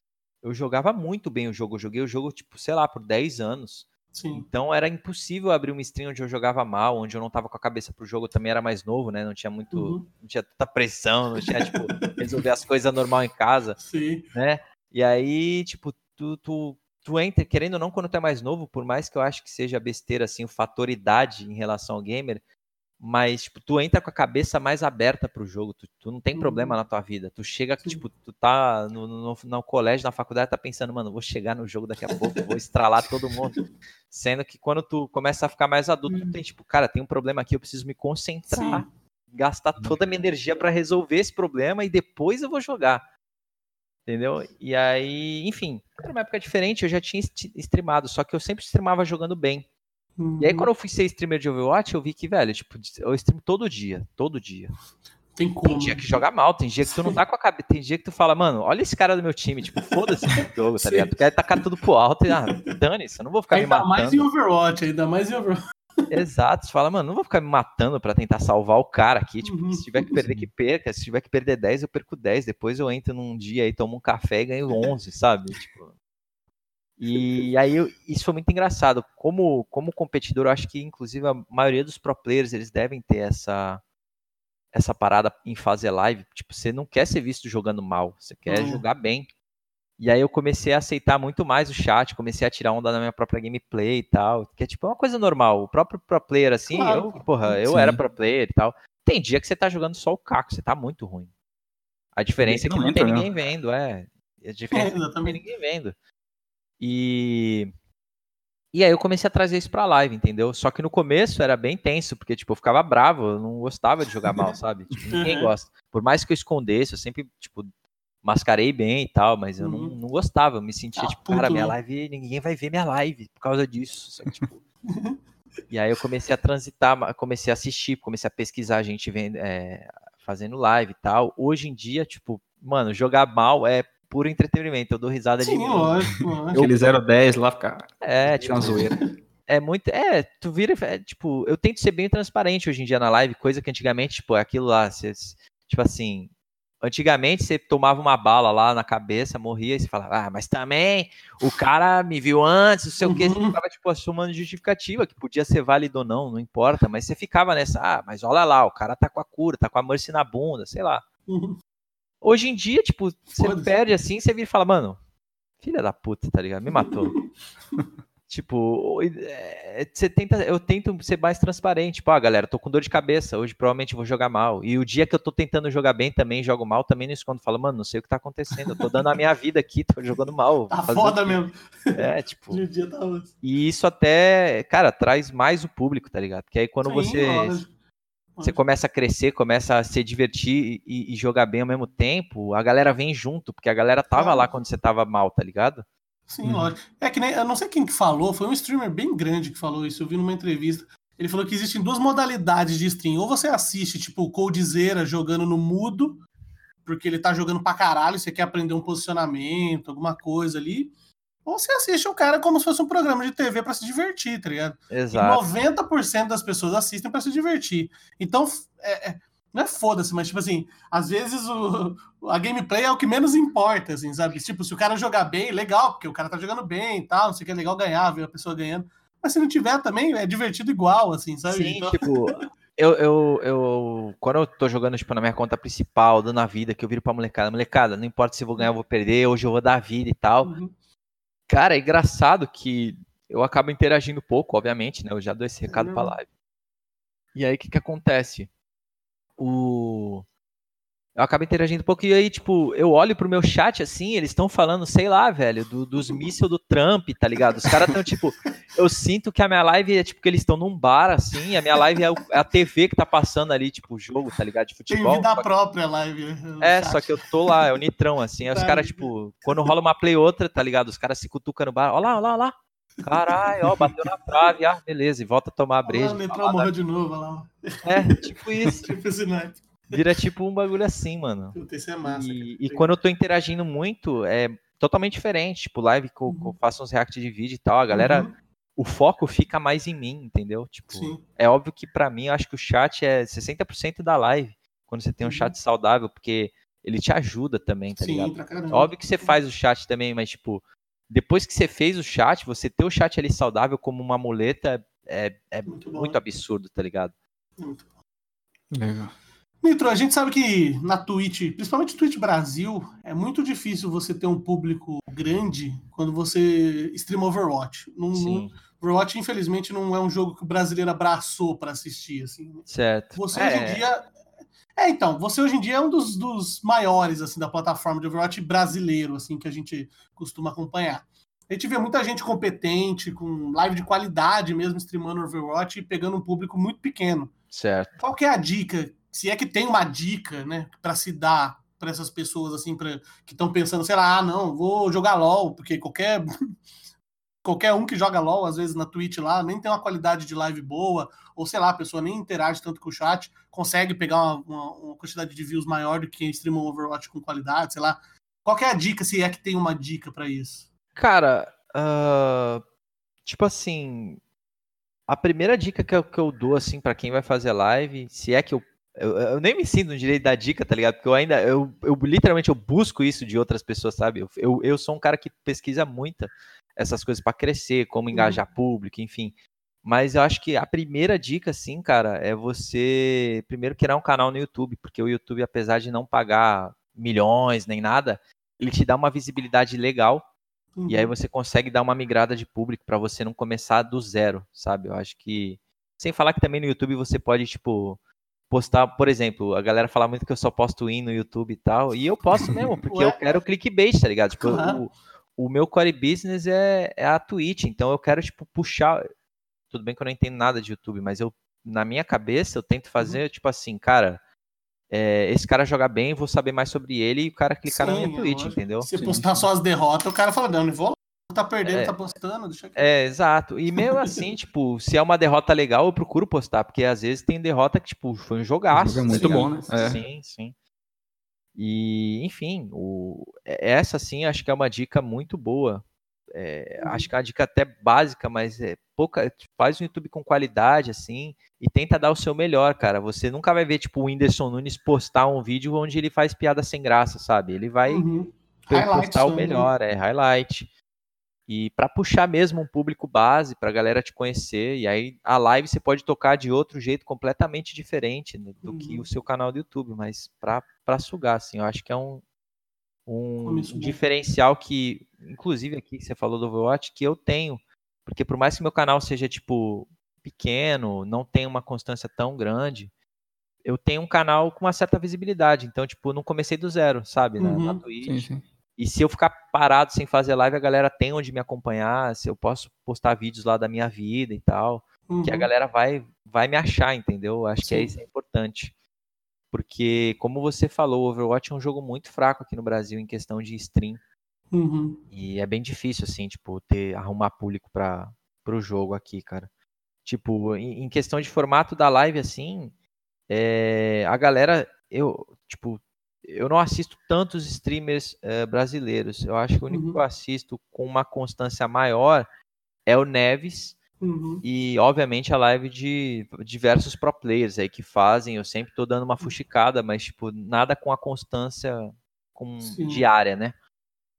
eu jogava muito bem o jogo. Eu joguei o jogo, tipo, sei lá, por 10 anos. Sim. Então era impossível abrir uma stream onde eu jogava mal, onde eu não tava com a cabeça pro jogo, eu também era mais novo, né? Não tinha muito. Uhum. Não tinha tanta pressão, não tinha, tipo, resolver as coisas normal em casa. Sim. Né? E aí, tipo, tu, tu, tu entra, querendo ou não, quando tu é mais novo, por mais que eu acho que seja besteira, assim, o fator idade em relação ao gamer, mas tipo, tu entra com a cabeça mais aberta pro jogo, tu, tu não tem uhum. problema na tua vida. Tu chega, Sim. tipo, tu tá no, no, no, colégio, na faculdade, tá pensando, mano, vou chegar no jogo daqui a pouco, vou estralar todo mundo. Sendo que quando tu começa a ficar mais adulto, tu tem, uhum. tipo, cara, tem um problema aqui, eu preciso me concentrar, Sim. gastar toda a minha energia para resolver esse problema e depois eu vou jogar. Entendeu? E aí, enfim, era uma época diferente, eu já tinha streamado, só que eu sempre streamava jogando bem. Uhum. E aí, quando eu fui ser streamer de Overwatch, eu vi que, velho, tipo, eu streamo todo dia, todo dia. Tem como. Tem dia que joga mal, tem dia que tu não tá com a cabeça. Tem dia que tu fala, mano, olha esse cara do meu time, tipo, foda-se esse jogo, tá ligado? Tu quer tacar tudo pro alto e, ah, dane-se, eu não vou ficar ainda me matando. Ainda mais em Overwatch, ainda mais em Overwatch. Exato, você fala, mano, não vou ficar me matando para tentar salvar o cara aqui. Tipo, uhum. se tiver que perder, que perca. Se tiver que perder 10, eu perco 10. Depois eu entro num dia aí, tomo um café e ganho 11, sabe? Tipo, e aí isso foi muito engraçado. Como, como competidor, eu acho que inclusive a maioria dos pro players eles devem ter essa essa parada em fazer live. Tipo, você não quer ser visto jogando mal, você quer uhum. jogar bem. E aí eu comecei a aceitar muito mais o chat, comecei a tirar onda da minha própria gameplay e tal, que é tipo é uma coisa normal. O próprio pro player assim, claro. eu, porra, eu Sim. era pro player e tal. Tem dia que você tá jogando só o caco, você tá muito ruim. A diferença é que não, não tem ninguém vendo, é. A diferença é, é que não tem ninguém vendo. E e aí eu comecei a trazer isso pra live, entendeu? Só que no começo era bem tenso, porque, tipo, eu ficava bravo, eu não gostava de jogar mal, sabe? Tipo, ninguém gosta. Por mais que eu escondesse, eu sempre, tipo, mascarei bem e tal, mas eu não, uhum. não gostava. Eu me sentia, ah, tipo, cara, minha live, ninguém vai ver minha live por causa disso. Que, tipo... e aí eu comecei a transitar, comecei a assistir, comecei a pesquisar a gente vendo, é, fazendo live e tal. Hoje em dia, tipo, mano, jogar mal é puro entretenimento. Eu dou risada Sim, de. Sim, lógico, lógico. Aquele 010 lá ficar. É, tipo. Uma zoeira. É muito. É, tu vira. É, tipo, eu tento ser bem transparente hoje em dia na live, coisa que antigamente, tipo, é aquilo lá. Cê, tipo assim. Antigamente você tomava uma bala lá na cabeça, morria e você falava, ah, mas também o cara me viu antes, não sei o que, você uhum. ficava tipo assumando justificativa, que podia ser válido ou não, não importa, mas você ficava nessa, ah, mas olha lá, o cara tá com a cura, tá com a Mercy na bunda, sei lá. Uhum. Hoje em dia, tipo, você perde assim, você vira e fala, mano, filha da puta, tá ligado? Me matou. Tipo, é, você tenta, eu tento ser mais transparente. Tipo, ah, galera, tô com dor de cabeça, hoje provavelmente vou jogar mal. E o dia que eu tô tentando jogar bem também, jogo mal, também não escondo. Falo, mano, não sei o que tá acontecendo, eu tô dando a minha vida aqui, tô jogando mal. Tá foda mesmo. É, tipo. E isso até, cara, traz mais o público, tá ligado? Porque aí quando Sim, você. Você começa a crescer, começa a se divertir e, e, jogar bem ao mesmo tempo, a galera vem junto, porque a galera tava lá quando você tava mal, tá ligado? Sim, uhum. lógico. É que nem, eu não sei quem que falou, foi um streamer bem grande que falou isso, eu vi numa entrevista. Ele falou que existem duas modalidades de stream. Ou você assiste, tipo, o Coldzera jogando no mudo, porque ele tá jogando pra caralho, você quer aprender um posicionamento, alguma coisa ali. Ou você assiste o cara como se fosse um programa de TV para se divertir, tá ligado? Exato. E 90% das pessoas assistem para se divertir. Então, é, é não é foda-se, mas, tipo assim, às vezes o, a gameplay é o que menos importa, assim, sabe? Tipo, se o cara jogar bem, legal, porque o cara tá jogando bem e tal, não sei o que, é legal ganhar, ver a pessoa ganhando. Mas se não tiver também, é divertido igual, assim, sabe? Sim, então... tipo, eu, eu, eu, quando eu tô jogando, tipo, na minha conta principal, dando a vida, que eu viro pra molecada, molecada, não importa se eu vou ganhar ou vou perder, hoje eu vou dar a vida e tal. Uhum. Cara, é engraçado que eu acabo interagindo pouco, obviamente, né? Eu já dou esse recado uhum. pra live. E aí, o que que acontece? O eu acabo interagindo um pouco e aí, tipo, eu olho pro meu chat assim, eles estão falando, sei lá, velho, do, dos mísseis do Trump, tá ligado? Os caras estão, tipo, eu sinto que a minha live é tipo que eles estão num bar, assim, a minha live é, é, a TV que tá passando ali, tipo, o jogo, tá ligado? De futebol. Tem vida própria live. Né, é, chat. só que eu tô lá, é o Nitrão, assim, aí os caras, tipo, quando rola uma play outra, tá ligado? Os caras se cutucam no bar, ó lá, ó lá, ó lá. Caralho, ó, bateu na trave, ah, beleza, e volta a tomar a breja. Ah, o morreu de novo, lá. É, tipo isso. tipo esse night. Vira tipo um bagulho assim, mano. Puta, isso é massa. E, e, quando eu tô interagindo muito, é totalmente diferente. Tipo, live que eu, uhum. eu faço uns react de vídeo e tal, a galera. Uhum. O foco fica mais em mim, entendeu? Tipo, Sim. é óbvio que para mim, eu acho que o chat é 60% da live. Quando você tem um uhum. chat saudável, porque ele te ajuda também, tá Sim, ligado? Óbvio que você faz o chat também, mas, tipo, depois que você fez o chat, você ter o chat ali saudável como uma muleta é, é muito, muito absurdo, tá ligado? Muito bom. Legal. Nitro, a gente sabe que na Twitch, principalmente Twitch Brasil, é muito difícil você ter um público grande quando você streama Overwatch. Sim. Overwatch, infelizmente, não é um jogo que o brasileiro abraçou para assistir. Assim. Certo. Você é. hoje em dia. É, então, você hoje em dia é um dos, dos maiores assim da plataforma de Overwatch brasileiro, assim, que a gente costuma acompanhar. A gente vê muita gente competente, com live de qualidade mesmo, streamando Overwatch e pegando um público muito pequeno. Certo. Qual que é a dica se é que tem uma dica, né, para se dar para essas pessoas assim pra, que estão pensando, sei lá, ah, não, vou jogar LoL, porque qualquer qualquer um que joga LoL às vezes na Twitch lá nem tem uma qualidade de live boa, ou sei lá, a pessoa nem interage tanto com o chat, consegue pegar uma, uma, uma quantidade de views maior do que streama um Overwatch com qualidade, sei lá. Qual é a dica, se é que tem uma dica para isso? Cara, uh, tipo assim, a primeira dica que eu, que eu dou assim para quem vai fazer live, se é que eu eu, eu, nem me sinto no direito da dica, tá ligado? Porque eu ainda, eu, eu literalmente eu busco isso de outras pessoas, sabe? Eu, eu, eu sou um cara que pesquisa muito essas coisas para crescer, como engajar uhum. público, enfim. Mas eu acho que a primeira dica, sim, cara, é você primeiro criar um canal no YouTube, porque o YouTube, apesar de não pagar milhões nem nada, ele te dá uma visibilidade legal. Uhum. E aí uhum. você consegue dar uma migrada de público para você não começar do zero, sabe? Eu acho que. Sem falar que também no YouTube você pode, tipo, postar, por exemplo, a galera fala muito que eu só posto in no YouTube e tal, e eu posto mesmo, porque eu quero clickbait, tá ligado? Tipo, uhum. o, o, meu core business é, é a Twitch, então eu quero, tipo, puxar. Tudo bem que eu não entendo nada de YouTube, mas eu, na minha cabeça, eu tento fazer, uhum. tipo assim, cara. É, esse cara joga bem, vou saber mais sobre ele e o cara clicar Sim, na minha Twitch, entendeu? Se postar só as derrotas, o cara fala, não, não vou tá perdendo, é, tá postando, deixa aqui. É, exato. E mesmo assim, tipo, se é uma derrota legal, eu procuro postar, porque às vezes tem derrota que, tipo, foi um jogaço. É muito tá bom, né? É. Sim, sim. E, enfim, o, essa sim acho que é uma dica muito boa. É, uhum. Acho que é uma dica até básica, mas é pouca. Faz um YouTube com qualidade, assim, e tenta dar o seu melhor, cara. Você nunca vai ver, tipo, o Whindersson Nunes postar um vídeo onde ele faz piada sem graça, sabe? Ele vai uhum. postar o né? melhor, é highlight e para puxar mesmo um público base para a galera te conhecer e aí a live você pode tocar de outro jeito completamente diferente do, do uhum. que o seu canal do YouTube mas para sugar assim eu acho que é um um, diferencial que inclusive aqui você falou do Overwatch que eu tenho Porque por mais que meu canal seja, tipo, pequeno, não tenha uma constância tão grande, eu tenho um canal com uma certa visibilidade. Então, tipo, não comecei do zero, sabe? Na, na Uhum. Twitch. Sim, sim. E se eu ficar parado sem fazer live, a galera tem onde me acompanhar, se eu posso postar vídeos lá da minha vida e tal, que a Uhum. galera vai, vai me achar, entendeu? Eu Acho que é Sim. isso é importante. Porque, como você falou, o Overwatch é um jogo muito fraco aqui no Brasil em questão de stream. Uhum. E é bem difícil, assim, tipo, ter, arrumar público para o jogo aqui, cara. Tipo, em, em questão de formato da live, assim, é, a galera, eu, tipo, eu não assisto tantos streamers eh, brasileiros. Eu acho que o único Uhum. que eu assisto com uma constância maior é o Neves Uhum. e, obviamente, a live de diversos pro players aí que fazem. Eu sempre tô dando uma fuxicada, mas, tipo, nada com a constância com, Sim. diária, né?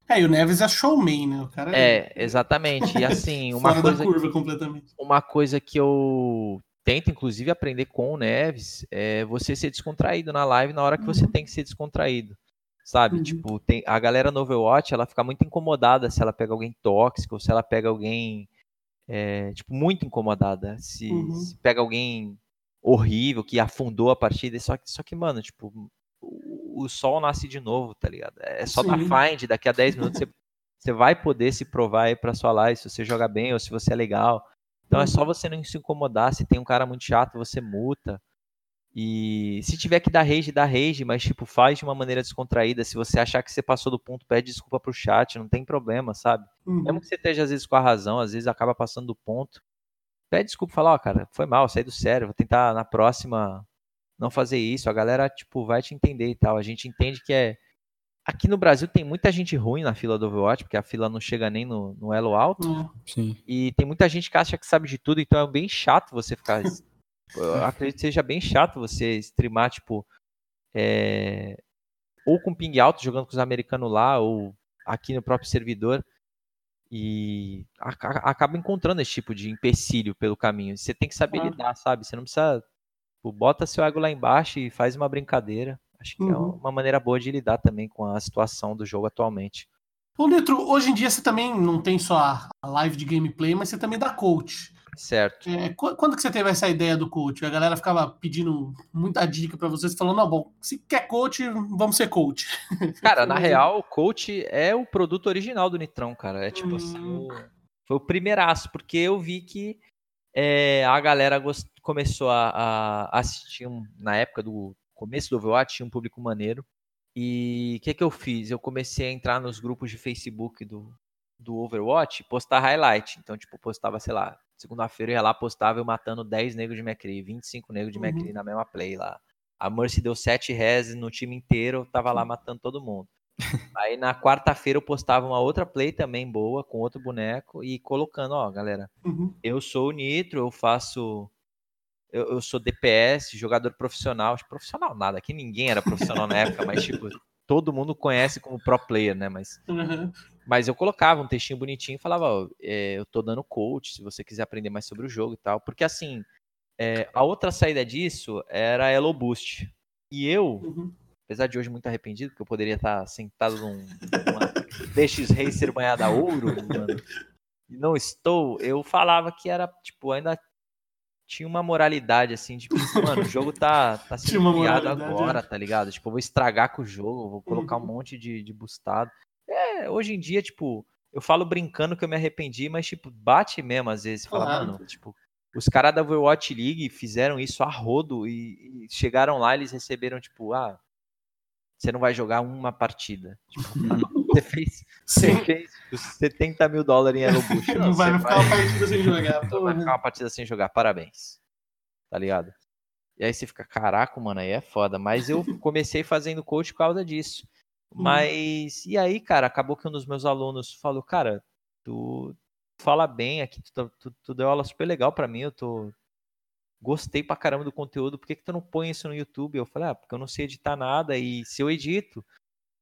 É, e o Neves é showman, né? O cara É, exatamente. E assim, uma coisa, curva completamente. uma coisa que eu tento, inclusive, aprender com o Neves é você ser descontraído na live na hora que você Uhum. tem que ser descontraído. Sabe? Uhum. Tipo, tem, a galera no Overwatch, ela fica muito incomodada se ela pega alguém tóxico, ou se ela pega alguém, é, tipo, muito incomodada. Se, Uhum. se pega alguém horrível, que afundou a partida. Só que, só que mano, tipo, o, o sol nasce de novo, tá ligado? É só dar Sim. find, daqui a 10 minutos você, você vai poder se provar aí pra sua live, se você joga bem ou se você é legal. Então é só Uhum. você não se incomodar. Se tem um cara muito chato, você muta. E se tiver que dar rage, dá rage, mas tipo, faz de uma maneira descontraída. Se você achar que você passou do ponto, pede desculpa pro chat, não tem problema, sabe? Uhum. Mesmo que você esteja às vezes com a razão, às vezes acaba passando do ponto. Pede desculpa, fala, ó, cara, foi mal, saí do sério, vou tentar na próxima não fazer isso. A galera, tipo, vai te entender e tal. A gente entende que é. Aqui no Brasil tem muita gente ruim na fila do Overwatch, porque a fila não chega nem no, no elo alto. É. Sim. E tem muita gente que acha que sabe de tudo, então é bem chato você ficar. Eu acredito que seja bem chato você streamar, tipo. é, Ou com ping alto, jogando com os americanos lá, ou aqui no próprio servidor. E aca- acaba encontrando esse tipo de empecilho pelo caminho. Você tem que saber Claro. lidar, sabe? Você não precisa. tipo, bota seu ego lá embaixo e faz uma brincadeira. Acho que é Uhum. uma maneira boa de lidar também com a situação do jogo atualmente. Ô, Nitro, hoje em dia você também não tem só a live de gameplay, mas você também dá coach. Certo. É, qu- quando que você teve essa ideia do coach? A galera ficava pedindo muita dica pra vocês, falando, não, bom, se quer coach, vamos ser coach. Cara, na real, o coach é o produto original do Nitrão, cara. É tipo Hum. assim, o- foi o primeiraço, porque eu vi que é, a galera gos- começou a, a assistir, na época do começo do Overwatch, tinha um público maneiro. E o que que eu fiz? Eu comecei a entrar nos grupos de Facebook do, do Overwatch e postar highlight. Então, tipo, postava, sei lá, segunda-feira eu ia lá, postava eu matando 10 negros de McCree, 25 negros de Uhum. McCree na mesma play lá. A Mercy deu 7 res no time inteiro, tava lá matando todo mundo. Aí na quarta-feira eu postava uma outra play também boa, com outro boneco, e colocando, ó, galera, Uhum. eu sou o Nitro, eu faço. Eu, eu sou DPS, jogador profissional. Profissional nada, aqui ninguém era profissional na época, mas tipo, todo mundo conhece como pro player, né? Mas, Uhum. Mas eu colocava um textinho bonitinho e falava, ó, é, eu tô dando coach, se você quiser aprender mais sobre o jogo e tal. Porque assim, é, a outra saída disso era Elo Boost. E eu, Uhum. apesar de hoje muito arrependido, porque eu poderia estar sentado num, numa DX Racer banhada a ouro, mano, e não estou, eu falava que era, tipo, ainda tinha uma moralidade, assim, de, mano, o jogo tá, tá sendo criado agora, é. tá ligado? Tipo, eu vou estragar com o jogo, vou colocar um Uhum. monte de, de boostado. É, hoje em dia, tipo, eu falo brincando que eu me arrependi, mas, tipo, bate mesmo às vezes. Fala, Claro. mano, tipo, os caras da Overwatch League fizeram isso a rodo e, e chegaram lá, eles receberam, tipo, ah, você não vai jogar uma partida. Tipo, você fez, você fez tipo, 70 mil dólares em Elo Boost. Não vai você ficar uma partida sem jogar. não vai ficar uma partida sem jogar, parabéns. Tá ligado? E aí você fica, caraca, mano, aí é foda. Mas eu comecei fazendo coach por causa disso. Uhum. Mas, e aí, cara, acabou que um dos meus alunos falou, cara, tu fala bem aqui, tu, tá- tu, tu deu aula super legal pra mim, eu tô. Gostei pra caramba do conteúdo, por que, que tu não põe isso no YouTube? Eu falei, ah, porque eu não sei editar nada, e se eu edito,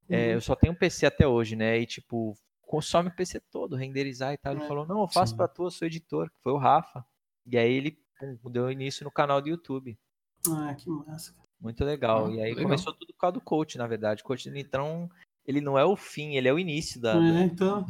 é, Uhum. eu só tenho um PC até hoje, né? E tipo, consome o PC todo, renderizar e tal. Ele É, falou, não, eu faço pra tu, eu sou editor, que foi o Rafa. E aí ele pum, deu início no canal do YouTube. Ah, que massa. Muito legal. Ah, e aí legal. começou tudo por causa do coach, na verdade. O coach do Nitrão, ele não é o fim, ele é o início da. É, então,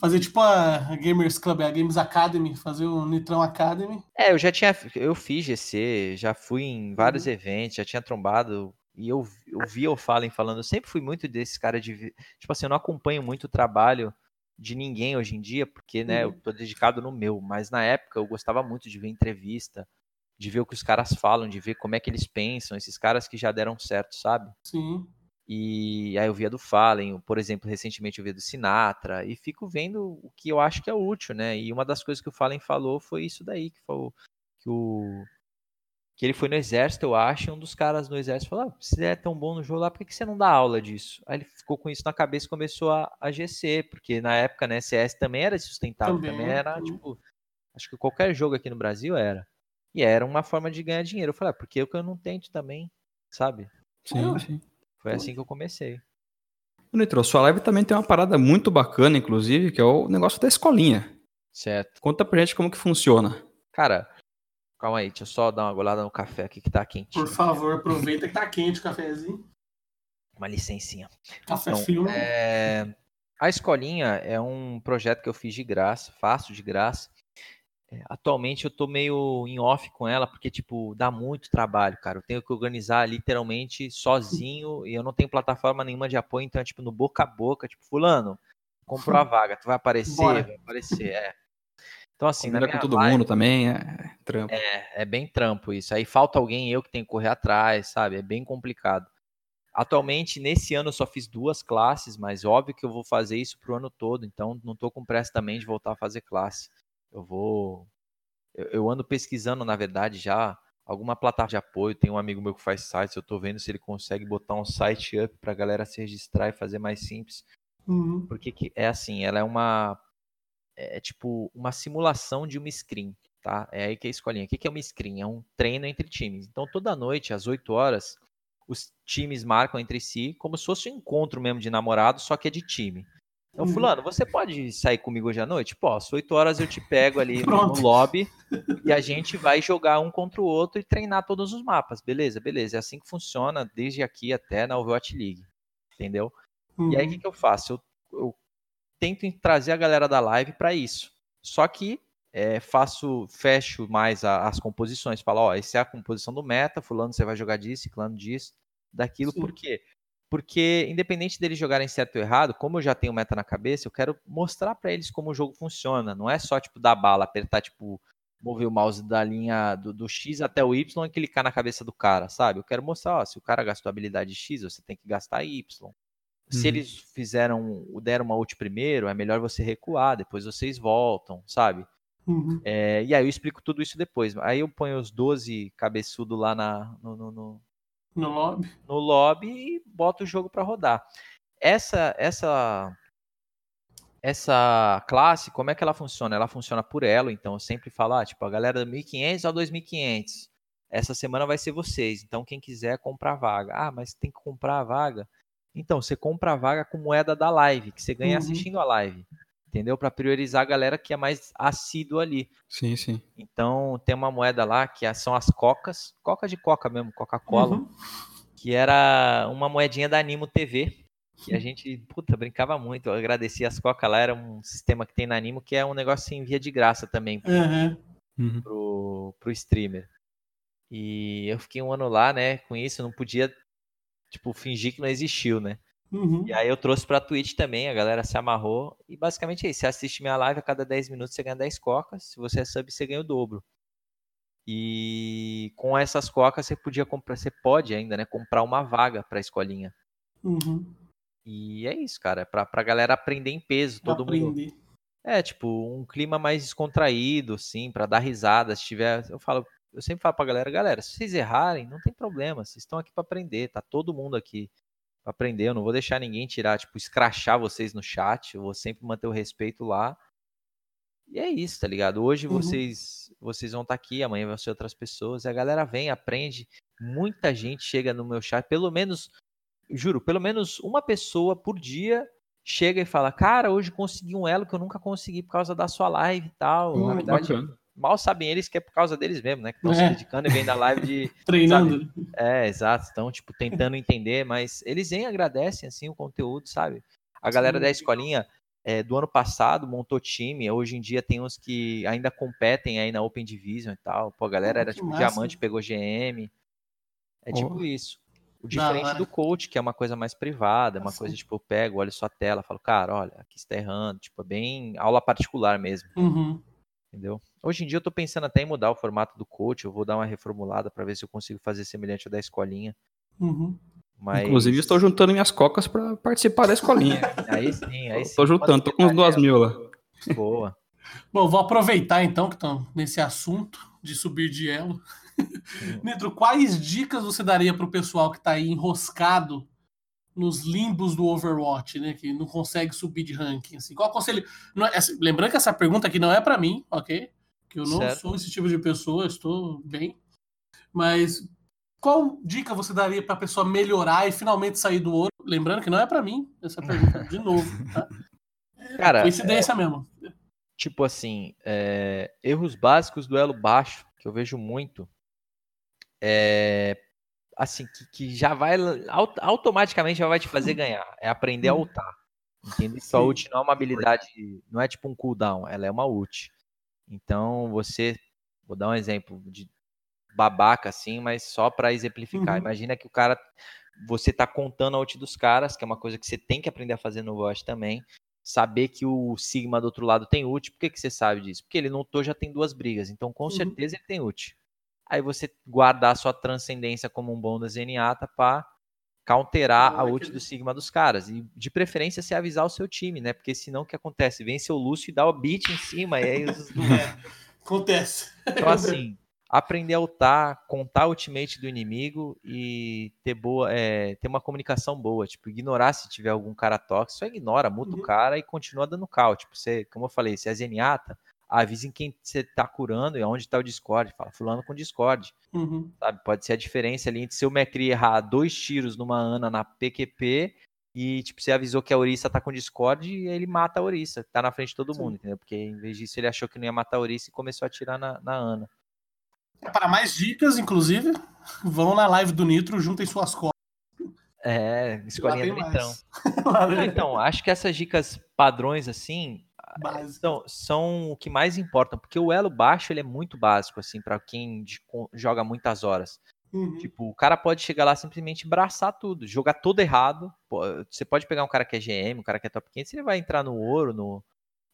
Fazer tipo a Gamers Club, a Games Academy, fazer o Nitrão Academy. É, eu já tinha. Eu fiz GC, já fui em vários uhum. eventos, já tinha trombado. E eu, eu via o Fallen falando, eu sempre fui muito desse cara de. Tipo assim, eu não acompanho muito o trabalho de ninguém hoje em dia, porque, né, uhum. eu tô dedicado no meu. Mas na época eu gostava muito de ver entrevista, de ver o que os caras falam, de ver como é que eles pensam, esses caras que já deram certo, sabe? Sim. E aí eu via do Fallen, por exemplo, recentemente eu vi do Sinatra, e fico vendo o que eu acho que é útil, né? E uma das coisas que o Fallen falou foi isso daí, que falou que o que ele foi no exército, eu acho, e um dos caras no exército falou: ah, se é tão bom no jogo lá, por que, que você não dá aula disso? Aí ele ficou com isso na cabeça e começou a, a GC, porque na época, né, CS também era sustentável, também, também era, tipo, acho que qualquer jogo aqui no Brasil era. E era uma forma de ganhar dinheiro. Eu falei, ah, por que eu não tento também, sabe? Sim, sim. Foi assim que eu comecei. Nitro, sua live também tem uma parada muito bacana, inclusive, que é o negócio da escolinha. Certo. Conta pra gente como que funciona. Cara, calma aí, deixa eu só dar uma golada no café aqui que tá quentinho. Por favor, aproveita que tá quente o cafezinho. Uma licencinha. Café então, frio. É... A escolinha é um projeto que eu fiz de graça, faço de graça. É, atualmente eu tô meio em off com ela, porque, tipo, dá muito trabalho, cara. Eu tenho que organizar literalmente sozinho e eu não tenho plataforma nenhuma de apoio, então é tipo no boca a boca, tipo, fulano, comprou a vaga, tu vai aparecer, Bora. vai aparecer, é. Então, assim, Combina com todo live, mundo também, é trampo. É, é bem trampo isso. Aí falta alguém, eu que tenho que correr atrás, sabe? É bem complicado. Atualmente, nesse ano, eu só fiz duas classes, mas óbvio que eu vou fazer isso pro ano todo, então não tô com pressa também de voltar a fazer classe. Eu vou. Eu, eu, ando pesquisando, na verdade, já alguma plataforma de apoio. Tem um amigo meu que faz sites, eu estou vendo se ele consegue botar um site up para a galera se registrar e fazer mais simples. Uhum. Porque que, é assim, ela é uma. É, é tipo uma simulação de uma screen, tá? É aí que é a escolinha. O que é uma screen? É um treino entre times. Então, toda noite, às 8 horas, os times marcam entre si como se fosse um encontro mesmo de namorado, só que é de time. Então, fulano, você pode sair comigo hoje à noite? Posso. Oito horas eu te pego ali no lobby e a gente vai jogar um contra o outro e treinar todos os mapas. Beleza, beleza. É assim que funciona desde aqui até na Overwatch League. Entendeu? Uhum. E aí, o que, uhum. que eu faço? Eu, eu, tento trazer a galera da live para isso. Só que é, faço, fecho mais a, as composições. Falo, ó, essa é a composição do meta, fulano você vai jogar disso, ciclano disso, daquilo. Sim. Por quê? Porque, independente deles jogarem certo ou errado, como eu já tenho meta na cabeça, eu quero mostrar para eles como o jogo funciona. Não é só, tipo, dar bala, apertar, tipo, mover o mouse da linha do, do, X até o Y e clicar na cabeça do cara, sabe? Eu quero mostrar, ó, se o cara gastou habilidade X, você tem que gastar Y. Se uhum. eles fizeram, deram uma ult primeiro, é melhor você recuar, depois vocês voltam, sabe? Uhum. É, e aí eu explico tudo isso depois. Aí eu ponho os 12 cabeçudo lá na, no, no, no no lobby. No lobby e bota o jogo para rodar. Essa essa essa classe, como é que ela funciona? Ela funciona por elo, então eu sempre falo, ah, tipo, a galera do 1500 ao 2500. Essa semana vai ser vocês, então quem quiser comprar a vaga. Ah, mas tem que comprar a vaga. Então, você compra a vaga com moeda da live, que você ganha uhum. assistindo a live entendeu? Para priorizar a galera que é mais assídua ali. Sim, sim. Então tem uma moeda lá que é, são as cocas, coca de coca mesmo, Coca-Cola, uhum. que era uma moedinha da Animo TV. Que a gente, puta, brincava muito. Eu agradecia as coca lá, era um sistema que tem na Animo que é um negócio em via de graça também uhum. uhum. pro, pro streamer. E eu fiquei um ano lá, né, com isso, não podia, tipo, fingir que não existiu, né? Uhum. E aí eu trouxe pra Twitch também, a galera se amarrou. E basicamente é isso. Você assiste minha live a cada 10 minutos, você ganha 10 cocas. Se você é sub, você ganha o dobro. E com essas cocas você podia comprar, você pode ainda, né, comprar uma vaga pra escolinha. Uhum. E é isso, cara. Pra, pra galera aprender em peso, todo Aprender. mundo. É, tipo, um clima mais descontraído, assim, para dar risada. Se tiver. Eu falo, eu sempre falo pra galera, galera, se vocês errarem, não tem problema. Vocês estão aqui para aprender, tá todo mundo aqui aprender. Eu não vou deixar ninguém tirar, tipo, escrachar vocês no chat. Eu vou sempre manter o respeito lá. E é isso, tá ligado? Hoje uhum. vocês vocês vão estar tá aqui, amanhã vão ser outras pessoas. E a galera vem, aprende. Muita gente chega no meu chat, pelo menos, juro, pelo menos uma pessoa por dia chega e fala: Cara, hoje consegui um elo que eu nunca consegui por causa da sua live e tal. Hum, Na verdade, bacana mal sabem eles que é por causa deles mesmo, né? Que estão é. se dedicando e vem da live de. Treinando. Sabe? É, exato. Estão, tipo, tentando entender, mas eles vêm agradecem, assim, o conteúdo, sabe? A galera Sim. da escolinha, é, do ano passado, montou time. Hoje em dia tem uns que ainda competem aí na Open Division e tal. Pô, a galera era que tipo massa. diamante, pegou GM. É tipo Oh. isso. O diferente do coach, que é uma coisa mais privada, é uma Assim. coisa tipo, eu pego, olho sua tela, falo, cara, olha, aqui você tá errando. Tipo, é bem aula particular mesmo, Uhum. Entendeu? Hoje em dia eu tô pensando até em mudar o formato do coach, eu vou dar uma reformulada pra ver se eu consigo fazer semelhante ao da escolinha. Uhum. Mas Inclusive, estou juntando minhas cocas pra participar da escolinha. aí sim, aí sim. Tô juntando, tô com uns duas mil lá. Boa. Bom, vou aproveitar então que estão nesse assunto de subir de elo. Nitro, quais dicas você daria pro pessoal que tá aí enroscado nos limbos do Overwatch, né? Que não consegue subir de ranking. Assim, qual conselho? não é- assim, lembrando que essa pergunta aqui não é pra mim, ok? Que eu não Certo. sou esse tipo de pessoa, estou bem. Mas qual dica você daria pra pessoa melhorar e finalmente sair do ouro? Lembrando que não é pra mim essa pergunta, de novo, tá? Cara, Coincidência mesmo. tipo assim, é, erros básicos do elo baixo, que eu vejo muito, é, assim, que, que já vai, au- automaticamente já vai te fazer ganhar, é aprender a Hum. ultar, entende? Sua ult não é uma habilidade, não é tipo um cooldown, ela é uma ult. Então, você, vou dar um exemplo de babaca assim, mas só pra exemplificar. Uhum. Imagina que o cara, você tá contando a ult dos caras, que é uma coisa que você tem que aprender a fazer no Watch também, saber que o Sigma do outro lado tem ult. Por que, que você sabe disso? Porque ele não lutou já tem duas brigas, então com Uhum. certeza ele tem ult. Aí você guardar sua transcendência como um bom da Zenyatta pra counterar Ah, a ult aquele- do Sigma dos caras. E de preferência você avisar o seu time, né? Porque senão o que acontece? Vem seu Lúcio e dá o beat em cima, e aí os- Acontece. então, assim, aprender a ultar, contar o ultimate do inimigo e ter boa, é, ter uma comunicação boa. Tipo, ignorar se tiver algum cara tóxico, só ignora, muta Uhum. o cara e continua dando cal. Tipo, você, como eu falei, se é Zenyatta, avisa em quem você tá curando e onde tá o Discord. Fala, fulano com Discord, Uhum. sabe? Pode ser a diferença ali entre se o Macri errar dois tiros numa Ana na PQP e, tipo, você avisou que a Orisa tá com Discord e ele mata a Orisa, tá na frente de todo Sim. mundo, entendeu? Porque em vez disso ele achou que não ia matar a Orisa e começou a atirar na, na Ana. Para mais dicas, inclusive, vão na live do Nitro, juntem suas cotas. É, escolinha do tem Então, acho que essas dicas padrões, assim, base. são, são o que mais importam, porque o elo baixo, ele é muito básico, assim, para quem joga muitas horas. Uhum. Tipo, o cara pode chegar lá simplesmente braçar tudo, jogar todo errado. Você pode pegar um cara que é GM, um cara que é top 500, ele vai entrar no ouro, no,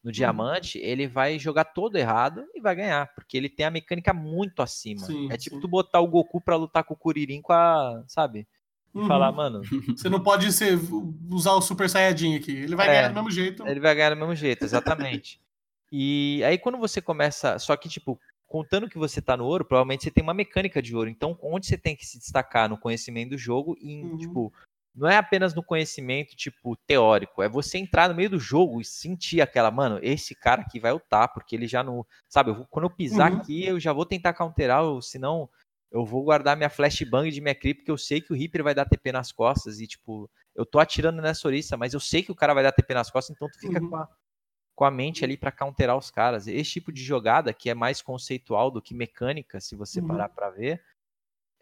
no diamante, ele vai jogar todo errado e vai ganhar, porque ele tem a mecânica muito acima. Sim, é tipo sim. tu botar o Goku pra lutar com o Kuririn com a, sabe? E Uhum. falar, mano, Você não pode ser, usar o Super Saiyajin aqui. Ele vai É. ganhar do mesmo jeito. Ele vai ganhar do mesmo jeito, exatamente. e aí quando você começa, só que tipo, contando que você tá no ouro, provavelmente você tem uma mecânica de ouro. Então, onde você tem que se destacar no conhecimento do jogo e em, Uhum. tipo, não é apenas no conhecimento, tipo, teórico, é você entrar no meio do jogo e sentir aquela, mano, esse cara aqui vai ultar, porque ele já não, sabe, eu vou- quando eu pisar Uhum. aqui, eu já vou tentar counterar, ou senão eu vou guardar minha flashbang de minha creep, porque eu sei que o Reaper vai dar TP nas costas e, tipo, eu tô atirando nessa Orisa, mas eu sei que o cara vai dar TP nas costas, então tu fica Uhum. com, a, com a mente ali pra counterar os caras. Esse tipo de jogada, que é mais conceitual do que mecânica, se você Uhum. parar pra ver,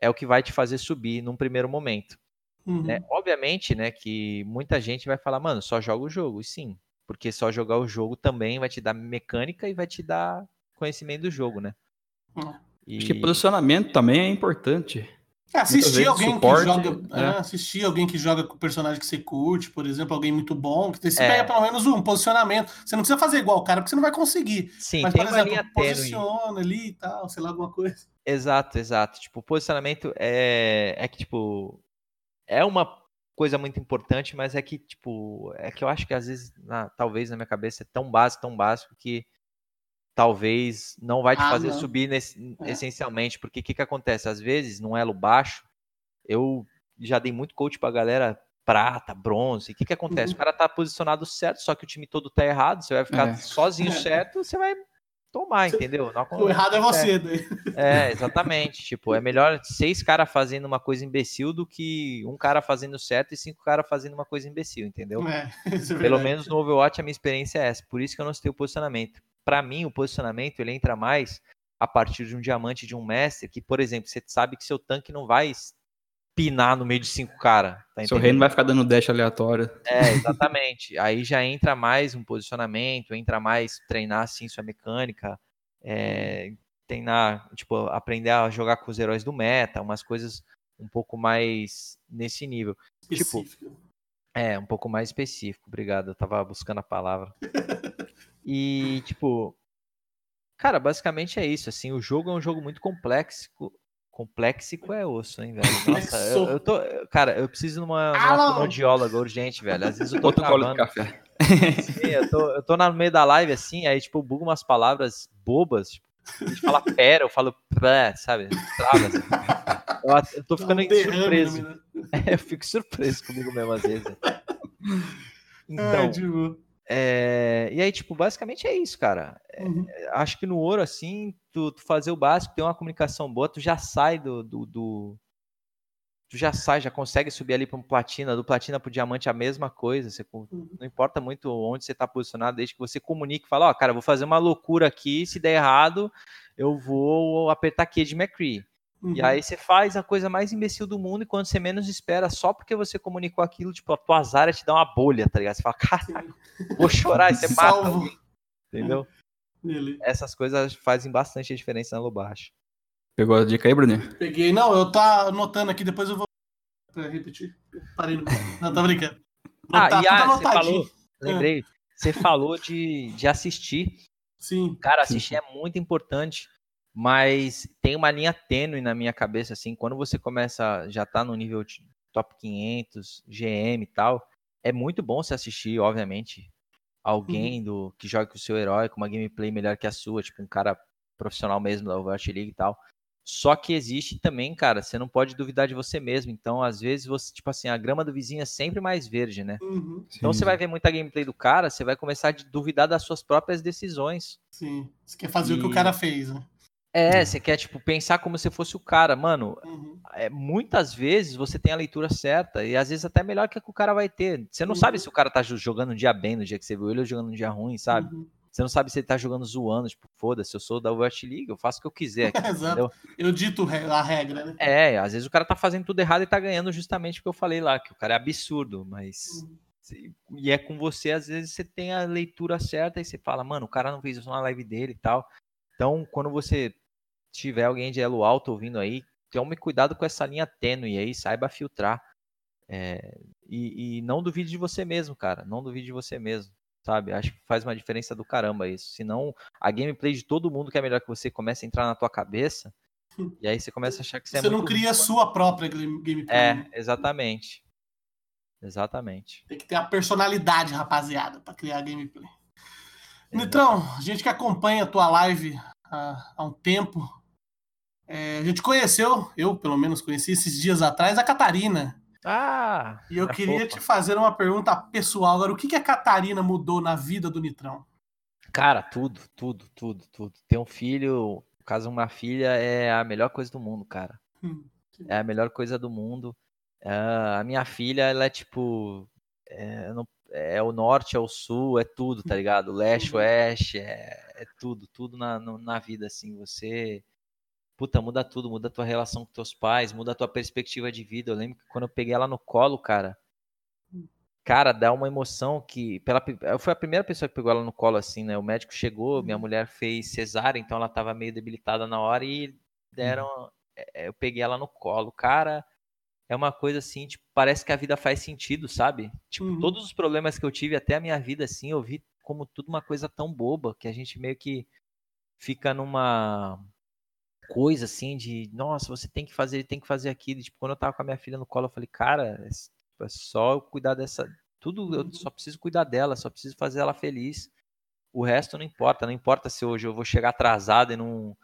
é o que vai te fazer subir num primeiro momento. Uhum. né? Obviamente, né, que muita gente vai falar, mano, só joga o jogo. E sim, porque só jogar o jogo também vai te dar mecânica e vai te dar conhecimento do jogo, né? Uhum. E... Acho que posicionamento também é importante. É, assistir alguém suporte, que joga. é. é, assistir alguém que joga com o personagem que você curte, por exemplo, alguém muito bom, que você É. pega pelo menos um posicionamento. Você não precisa fazer igual o cara, porque você não vai conseguir. Sim, Mas, por exemplo, posiciona ali e tal, sei lá, alguma coisa. Exato, exato. Tipo, posicionamento é, é que, tipo, é uma coisa muito importante, mas é que, tipo, é que eu acho que às vezes, na- talvez na minha cabeça, é tão básico, tão básico que talvez não vai te Ah, fazer não. subir nesse- É. essencialmente, porque o que, que acontece? Às vezes, num elo baixo, eu já dei muito coach pra galera prata, bronze, o que, que acontece? Uhum. O cara tá posicionado certo, só que o time todo tá errado, você vai ficar É. sozinho É. certo, você vai tomar, entendeu? Não O errado é você. acontece. daí. É, exatamente. tipo, é melhor seis caras fazendo uma coisa imbecil do que um cara fazendo certo e cinco caras fazendo uma coisa imbecil, entendeu? É, é Pelo menos no Overwatch a minha experiência é essa. Por isso que eu não citei o posicionamento. Pra mim, o posicionamento ele entra mais a partir de um diamante de um mestre que, por exemplo, você sabe que seu tanque não vai pinar no meio de cinco caras. Tá Seu reino vai ficar dando dash aleatório. É, exatamente. Aí já entra mais um posicionamento, entra mais treinar assim sua mecânica, é, treinar, tipo, aprender a jogar com os heróis do meta, umas coisas um pouco mais nesse nível. Tipo, específico. Tipo, é, um pouco mais específico, obrigado. Eu tava buscando a palavra. E, tipo, cara, basicamente é isso, assim, o jogo é um jogo muito complexo, Complexico é osso, hein, velho? Nossa, eu, eu, tô. Cara, eu preciso de uma, uma fonoaudióloga urgente, velho. Às vezes eu tô Outro colo de café. Sim, eu tô, eu tô no meio da live assim, aí, tipo, eu bugo umas palavras bobas. Tipo, a gente fala pera, eu falo pré, sabe? Trava, assim. eu, eu tô ficando um surpreso. Né? É, eu fico surpreso comigo mesmo às vezes. Então, é, tipo... É, e aí, tipo, basicamente é isso, cara. É, uhum. acho que no ouro, assim, tu, tu, fazer o básico, ter uma comunicação boa, tu já sai do, do, do tu já sai, já consegue subir ali para um platina, do platina para o diamante a mesma coisa. Você, uhum. Não importa muito onde você está posicionado, desde que você comunique e fala, ó, oh, cara, vou fazer uma loucura aqui, se der errado, eu vou apertar aqui de McCree. Uhum. E aí você faz a coisa mais imbecil do mundo e quando você menos espera, só porque você comunicou aquilo, tipo, a tua azar te dá uma bolha, tá ligado? Você fala, cara, vou chorar e você mata alguém. Entendeu? Ele. Essas coisas fazem bastante diferença no baixo. Pegou a dica aí, Bruno? Peguei. Não, eu tá anotando aqui, depois eu vou pra repetir. Parei no... Não, tá brincando. ah, tá, e a, você falou, lembrei, é. você falou de, de assistir. Sim. Cara, assistir sim. é muito importante mas tem uma linha tênue na minha cabeça, assim, quando você começa, já tá no nível top 500, GM e tal, é muito bom você assistir, obviamente, alguém uhum. do que joga com o seu herói, com uma gameplay melhor que a sua, tipo um cara profissional mesmo da Overwatch League e tal. Só que existe também, cara, você não pode duvidar de você mesmo. Então, às vezes, você, tipo assim, a grama do vizinho é sempre mais verde, né? Uhum. Então, você vai ver muita gameplay do cara, você vai começar a duvidar das suas próprias decisões. Sim. Você quer fazer e... o que o cara fez, né? É, você quer, tipo, pensar como se fosse o cara. Mano, uhum. é, muitas vezes você tem a leitura certa e às vezes até melhor que, que o cara vai ter. Você não uhum. sabe se o cara tá jogando um dia bem no dia que você viu ele ou jogando um dia ruim, sabe? Uhum. Você não sabe se ele tá jogando zoando, tipo, foda-se, eu sou da Overwatch League, eu faço o que eu quiser. Aqui, Exato. Eu dito a regra, né? É, às vezes o cara tá fazendo tudo errado e tá ganhando justamente porque eu falei lá, que o cara é absurdo, mas. Uhum. E é com você, às vezes você tem a leitura certa e você fala, mano, o cara não fez isso na live dele e tal. Então, quando você tiver alguém de elo alto ouvindo aí, tome cuidado com essa linha tênue aí, saiba filtrar. É, e, e, não duvide de você mesmo, cara. Não duvide de você mesmo, sabe? Acho que faz uma diferença do caramba isso. Senão, a gameplay de todo mundo que é melhor que você começa a entrar na tua cabeça. E aí você começa a achar que você, você é não cria a sua própria gameplay. É, exatamente. Exatamente. Tem que ter a personalidade, rapaziada, para criar a gameplay. Nitrão, a gente que acompanha a tua live há, há um tempo, é, a gente conheceu, eu pelo menos conheci esses dias atrás, a Catarina. Ah! E eu queria fofa. te fazer uma pergunta pessoal agora. O que, que a Catarina mudou na vida do Nitrão? Cara, tudo, tudo, tudo, tudo. Ter um filho, no caso, uma filha, é a melhor coisa do mundo, cara. Hum, é a melhor coisa do mundo. Uh, a minha filha, ela é tipo. É, não, é, o norte, é o sul, é tudo, tá ligado? Leste, uhum. oeste, é, é tudo, tudo na, na vida, assim. Você puta, muda tudo, muda a tua relação com teus pais, muda a tua perspectiva de vida. Eu lembro que quando eu peguei ela no colo, cara, cara, dá uma emoção que pela foi a primeira pessoa que pegou ela no colo assim, né? O médico chegou, minha uhum. mulher fez cesárea, então ela tava meio debilitada na hora e deram uhum. eu peguei ela no colo. Cara, é uma coisa assim, tipo, parece que a vida faz sentido, sabe? Tipo, uhum. todos os problemas que eu tive até a minha vida assim, eu vi como tudo uma coisa tão boba que a gente meio que fica numa coisa assim de, nossa, você tem que fazer, tem que fazer aquilo. Tipo, quando eu tava com a minha filha no colo, eu falei, cara, é, é só eu cuidar dessa. Tudo, eu uhum. só preciso cuidar dela, só preciso fazer ela feliz. O resto não importa, não importa se hoje eu vou chegar atrasado e não.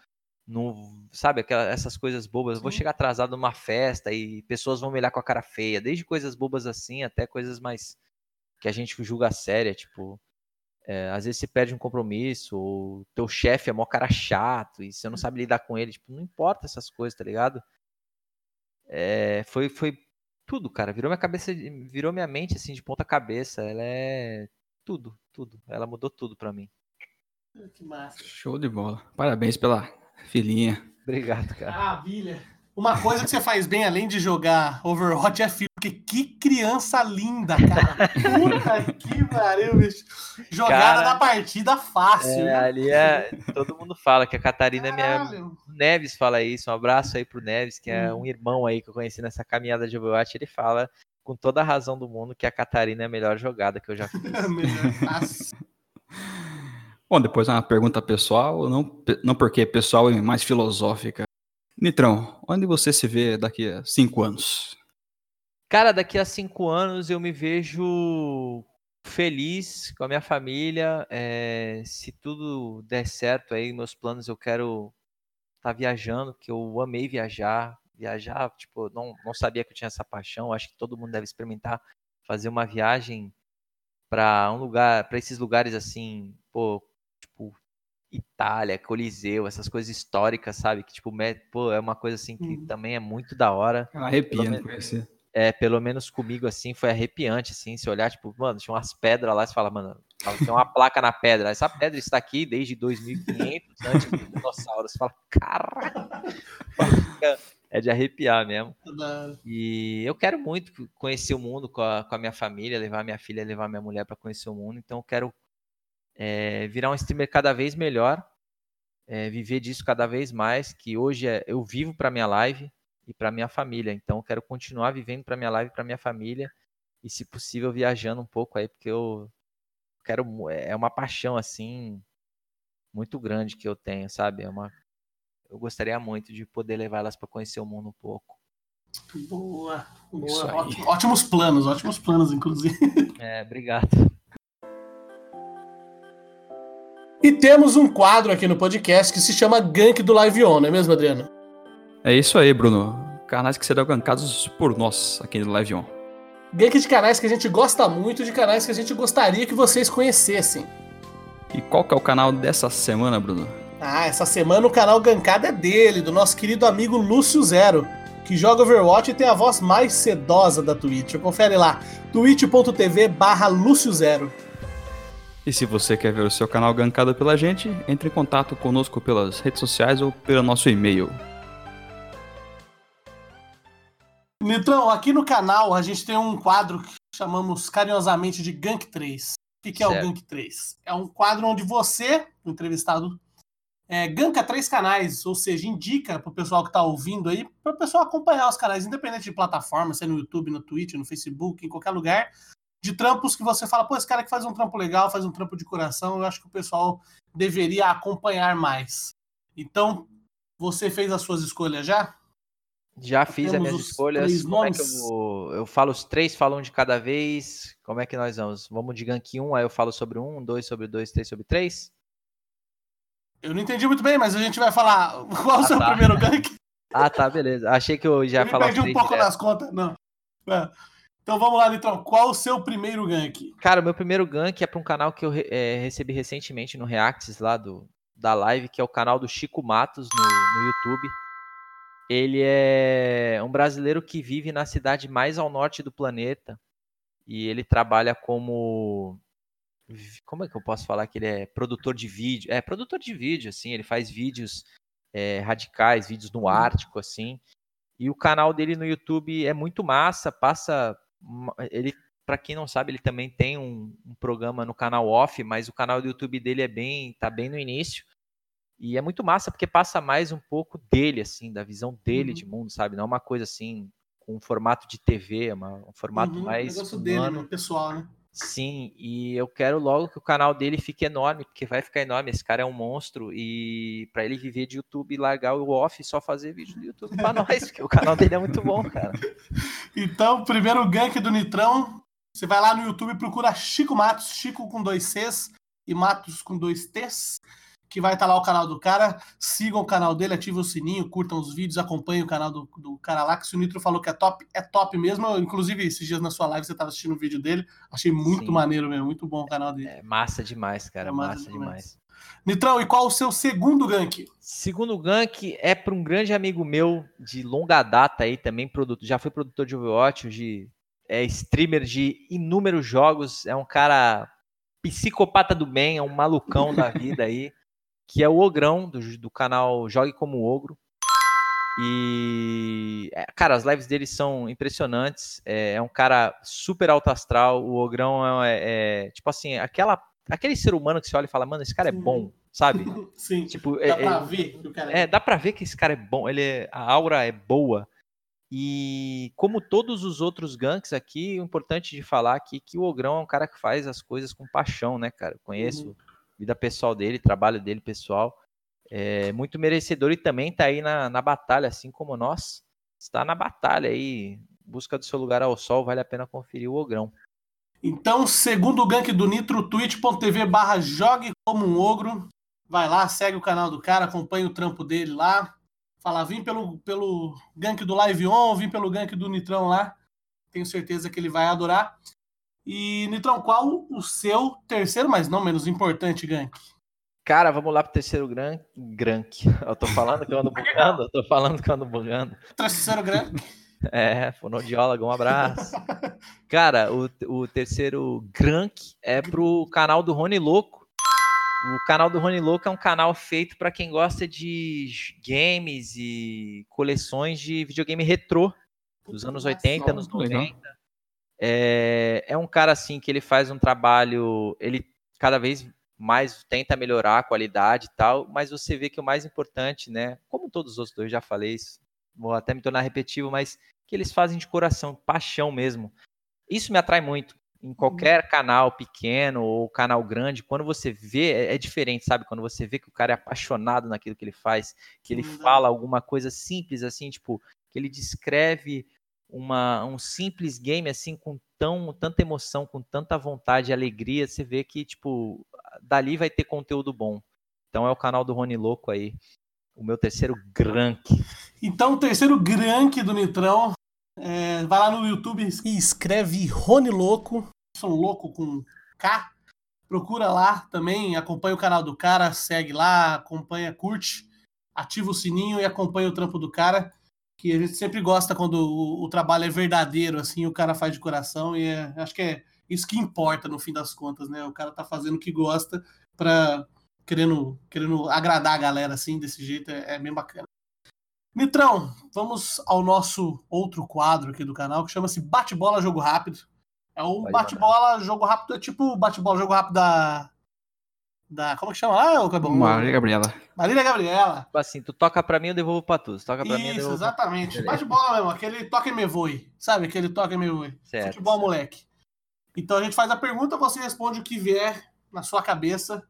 não sabe, aquelas, essas coisas bobas. Eu vou chegar atrasado numa festa e pessoas vão me olhar com a cara feia, desde coisas bobas assim até coisas mais. que a gente julga séria, tipo é, às vezes você perde um compromisso, ou teu chefe é mó cara chato, e você não sabe lidar com ele, tipo, não importa essas coisas, tá ligado? É, foi, foi tudo, cara, virou minha cabeça, virou minha mente, assim, de ponta cabeça, ela é tudo, tudo, ela mudou tudo pra mim. Que massa. Show de bola. Parabéns pela filhinha. Obrigado, cara. Maravilha. Uma coisa que você faz bem, além de jogar Overwatch, é filho. Porque que criança linda, cara. Puta que pariu, bicho. Jogada cara, da partida fácil. É, ali é. Todo mundo fala que a Catarina é minha. O Neves fala isso. Um abraço aí pro Neves, que é hum. um irmão aí que eu conheci nessa caminhada de Overwatch. Ele fala com toda a razão do mundo que a Catarina é a melhor jogada que eu já fiz. melhor fácil. Bom, depois uma pergunta pessoal, não, não porque é pessoal e mais filosófica. Nitrão, onde você se vê daqui a cinco anos? Cara, daqui a cinco anos eu me vejo feliz com a minha família. É, se tudo der certo aí, meus planos, eu quero estar tá viajando, que eu amei viajar. Viajar, tipo, não, não sabia que eu tinha essa paixão. Acho que todo mundo deve experimentar fazer uma viagem para um lugar, para esses lugares assim, pô, tipo Itália, Coliseu, essas coisas históricas, sabe? Que, tipo, pô, é uma coisa assim que uhum. também é muito da hora. Arrepiando conhecer. É, pelo menos comigo, assim, foi arrepiante, assim, se olhar, tipo, mano, tinha umas pedras lá, você fala, mano, tem uma placa na pedra, essa pedra está aqui desde 2500 antes dos dinossauros, você fala, cara, é de arrepiar mesmo. E eu quero muito conhecer o mundo com a, com a minha família, levar minha filha, levar minha mulher para conhecer o mundo, então eu quero é, virar um streamer cada vez melhor, é, viver disso cada vez mais, que hoje é, eu vivo para minha live e para minha família, então eu quero continuar vivendo para minha live, para minha família e se possível viajando um pouco aí, porque eu quero é uma paixão assim muito grande que eu tenho, sabe? É uma eu gostaria muito de poder levar elas para conhecer o mundo um pouco. Boa, boa. Ótimos planos, ótimos planos, inclusive. É, obrigado. E temos um quadro aqui no podcast que se chama Gank do Live On, não é mesmo, Adriano? É isso aí, Bruno. Canais que serão gankados por nós aqui no Live On. Gank de canais que a gente gosta muito, de canais que a gente gostaria que vocês conhecessem. E qual que é o canal dessa semana, Bruno? Ah, essa semana o canal gankado é dele, do nosso querido amigo Lúcio Zero, que joga Overwatch e tem a voz mais sedosa da Twitch. Confere lá, twitch.tv barra Lúcio Zero. E se você quer ver o seu canal gankado pela gente, entre em contato conosco pelas redes sociais ou pelo nosso e-mail. Nitrão, aqui no canal a gente tem um quadro que chamamos carinhosamente de Gank 3. O que, é o Gank 3? É um quadro onde você, o entrevistado, é, ganka três canais, ou seja, indica para o pessoal que está ouvindo aí, para o pessoal acompanhar os canais, independente de plataforma, se é no YouTube, no Twitch, no Facebook, em qualquer lugar, de trampos que você fala, pô, esse cara que faz um trampo legal, faz um trampo de coração, eu acho que o pessoal deveria acompanhar mais. Então, você fez as suas escolhas já? Já fiz as minhas escolhas. Como é que eu, vou... eu falo os três, falo um de cada vez. Como é que nós vamos? Vamos de gank 1, aí eu falo sobre um, dois sobre dois, três sobre três? Eu não entendi muito bem, mas a gente vai falar qual ah, o seu tá. primeiro gank. Ah, tá, beleza. Achei que eu já falava. perdi um pouco direto. nas contas, não. É. Então vamos lá, Litrão. Qual o seu primeiro gank? Cara, o meu primeiro gank é para um canal que eu é, recebi recentemente no Reacts lá do, da live, que é o canal do Chico Matos no, no YouTube. Ele é um brasileiro que vive na cidade mais ao norte do planeta e ele trabalha como como é que eu posso falar que ele é produtor de vídeo? É produtor de vídeo, assim, ele faz vídeos é, radicais, vídeos no uhum. Ártico, assim. E o canal dele no YouTube é muito massa, passa ele, para quem não sabe, ele também tem um, um, programa no canal off, mas o canal do YouTube dele é bem, tá bem no início. E é muito massa porque passa mais um pouco dele, assim, da visão dele uhum. de mundo, sabe? Não é uma coisa assim com um formato de TV, é uma, um formato uhum, mais. O negócio humano. dele, pessoal, né? Sim, e eu quero logo que o canal dele fique enorme, porque vai ficar enorme. Esse cara é um monstro e para ele viver de YouTube, largar o off e só fazer vídeo do YouTube para nós, porque o canal dele é muito bom, cara. Então, primeiro gank do Nitrão, você vai lá no YouTube e procura Chico Matos, Chico com dois Cs e Matos com dois T's que vai estar tá lá o canal do cara. Sigam o canal dele, ativem o sininho, curtam os vídeos, acompanhem o canal do, do cara lá, que se o Nitro falou que é top, é top mesmo. Eu, inclusive, esses dias na sua live você estava assistindo o vídeo dele. Achei muito Sim. maneiro mesmo, muito bom o canal dele. É massa demais, cara. É massa, massa demais. demais. Nitrão, e qual o seu segundo gank? Segundo gank é para um grande amigo meu de longa data aí, também produto, já foi produtor de Overwatch, hoje é streamer de inúmeros jogos, é um cara psicopata do bem, é um malucão da vida aí que é o Ogrão, do, do canal Jogue Como Ogro. E, é, cara, as lives dele são impressionantes. É, é um cara super alto astral. O Ogrão é, é, é, tipo assim, aquela, aquele ser humano que você olha e fala, mano, esse cara é bom, sabe? Sim. Tipo, Dá é, pra é- ver que o cara é. é, dá pra ver que esse cara é bom. Ele a aura é boa. E como todos os outros ganks aqui, o importante de falar aqui é que o Ogrão é um cara que faz as coisas com paixão, né, cara? Eu conheço Uhum. Vida pessoal dele, trabalho dele pessoal. É muito merecedor e também tá aí na, na batalha, assim como nós. Está na batalha aí, busca do seu lugar ao sol, vale a pena conferir o Ogrão. Então, segundo o gank do Nitro, twitch.tv barra jogue como um ogro. Vai lá, segue o canal do cara, acompanha o trampo dele lá. Fala, vim pelo, pelo gank do Live On, vim pelo gank do Nitrão lá. Tenho certeza que ele vai adorar. E, Nitrão, qual o seu terceiro, mas não menos importante, gank? Cara, vamos lá pro terceiro gran... Grank. Eu tô falando que eu ando bugando, eu tô falando que eu ando bugando. Terceiro gank? É, fonoaudiólogo, um abraço. Cara, o, o terceiro Grank é pro canal do Rony Louco. O canal do Rony Louco é um canal feito para quem gosta de games e coleções de videogame retrô dos anos 80, anos legal. 90. É, é um cara assim que ele faz um trabalho, ele cada vez mais tenta melhorar a qualidade e tal, mas você vê que o mais importante, né? Como todos os outros dois, já falei isso, vou até me tornar repetitivo, mas que eles fazem de coração, paixão mesmo. Isso me atrai muito. Em qualquer canal pequeno ou canal grande, quando você vê, é, é diferente, sabe? Quando você vê que o cara é apaixonado naquilo que ele faz, que ele Verdade. fala alguma coisa simples, assim, tipo, que ele descreve uma, um simples game, assim, com tão, tanta emoção, com tanta vontade e alegria, você vê que, tipo, dali vai ter conteúdo bom. Então é o canal do Rony Louco aí. O meu terceiro Grank. Então, o terceiro grank do Nitrão. é, vai lá no YouTube e escreve Rony Louco. Louco com K. Procura lá também, acompanha o canal do cara, segue lá, acompanha, curte, ativa o sininho e acompanha o trampo do cara. Que a gente sempre gosta quando o, o trabalho é verdadeiro, assim, o cara faz de coração. E é- acho que é isso que importa no fim das contas, né? O cara tá fazendo o que gosta pra querendo, querendo agradar a galera assim, desse jeito, é, é bem bacana. Nitrão, vamos ao nosso outro quadro aqui do canal que chama-se Bate-Bola Jogo Rápido. É o Pode bate-bola jogo rápido, é tipo o bate-bola jogo rápido da. Da. Como que chama lá, ô Clebão? Maria Gabriela. Marília Gabriela. Tipo assim, tu toca pra mim, eu devolvo pra tu. Tu toca pra mim, eu Isso, devolvo pra exatamente. Beleza. Bate-bola mesmo, aquele toque e me voe. Sabe? Aquele toque e me voe. Certo, Futebol, certo. moleque. Então a gente faz a pergunta, você responde o que vier na sua cabeça.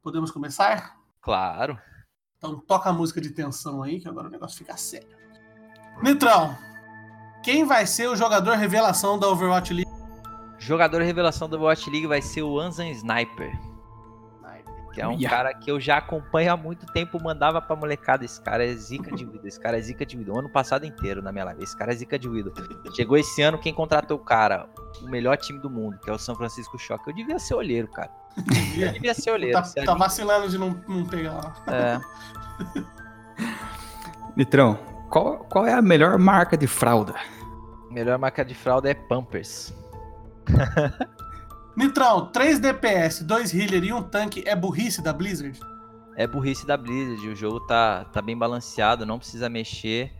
Podemos começar? Claro. Então toca a música de tensão aí, que agora o negócio fica sério. Nitrão, quem vai ser o jogador revelação da Overwatch League? Jogador revelação do Overwatch League vai ser o Anzan Sniper. Que é um Uia. cara que eu já acompanho há muito tempo, mandava pra molecada. Esse cara é zica de vida, esse cara é zica de vida. O ano passado inteiro na minha live, esse cara é zica de vida. Chegou esse ano, quem contratou o cara? O melhor time do mundo, que é o São Francisco Shock. Eu devia ser olheiro, cara. Eu devia ser olheiro. Tá, tá vacilando de não, não pegar lá. É. Nitrão, qual, qual é a melhor marca de fralda? Melhor marca de fralda é Pampers. Nitrão, 3 DPS, 2 healer e um tanque é burrice da Blizzard? É burrice da Blizzard. O jogo tá, tá bem balanceado, não precisa mexer.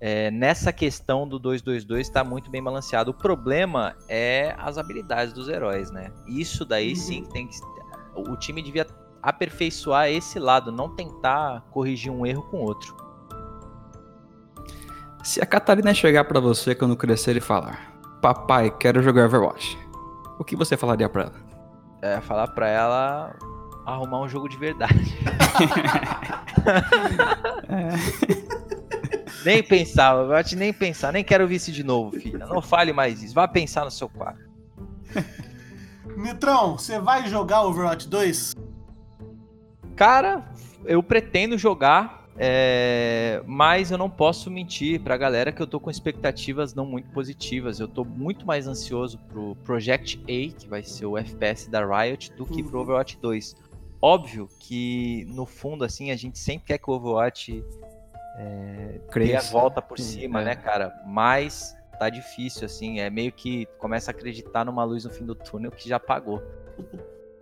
É, nessa questão do 2-2-2 tá muito bem balanceado. O problema é as habilidades dos heróis, né? Isso daí Uhum. sim tem que. O time devia aperfeiçoar esse lado, não tentar corrigir um erro com outro. Se a Catarina chegar pra você quando crescer e falar: Papai, quero jogar Overwatch. O que você falaria pra ela? É falar pra ela arrumar um jogo de verdade. nem pensar, eu te nem pensar, nem quero ouvir isso de novo, filha. Não fale mais isso. Vá pensar no seu quarto. Nitrão, você vai jogar Overwatch 2? Cara, eu pretendo jogar, é, mas eu não posso mentir pra galera que eu tô com expectativas não muito positivas. Eu tô muito mais ansioso pro Project A, que vai ser o FPS da Riot, do que pro Uhum. Overwatch 2. Óbvio que, no fundo, assim, a gente sempre quer que o Overwatch dê a volta por cima, é. né, cara? Mas tá difícil, assim, é meio que começa a acreditar numa luz no fim do túnel que já apagou.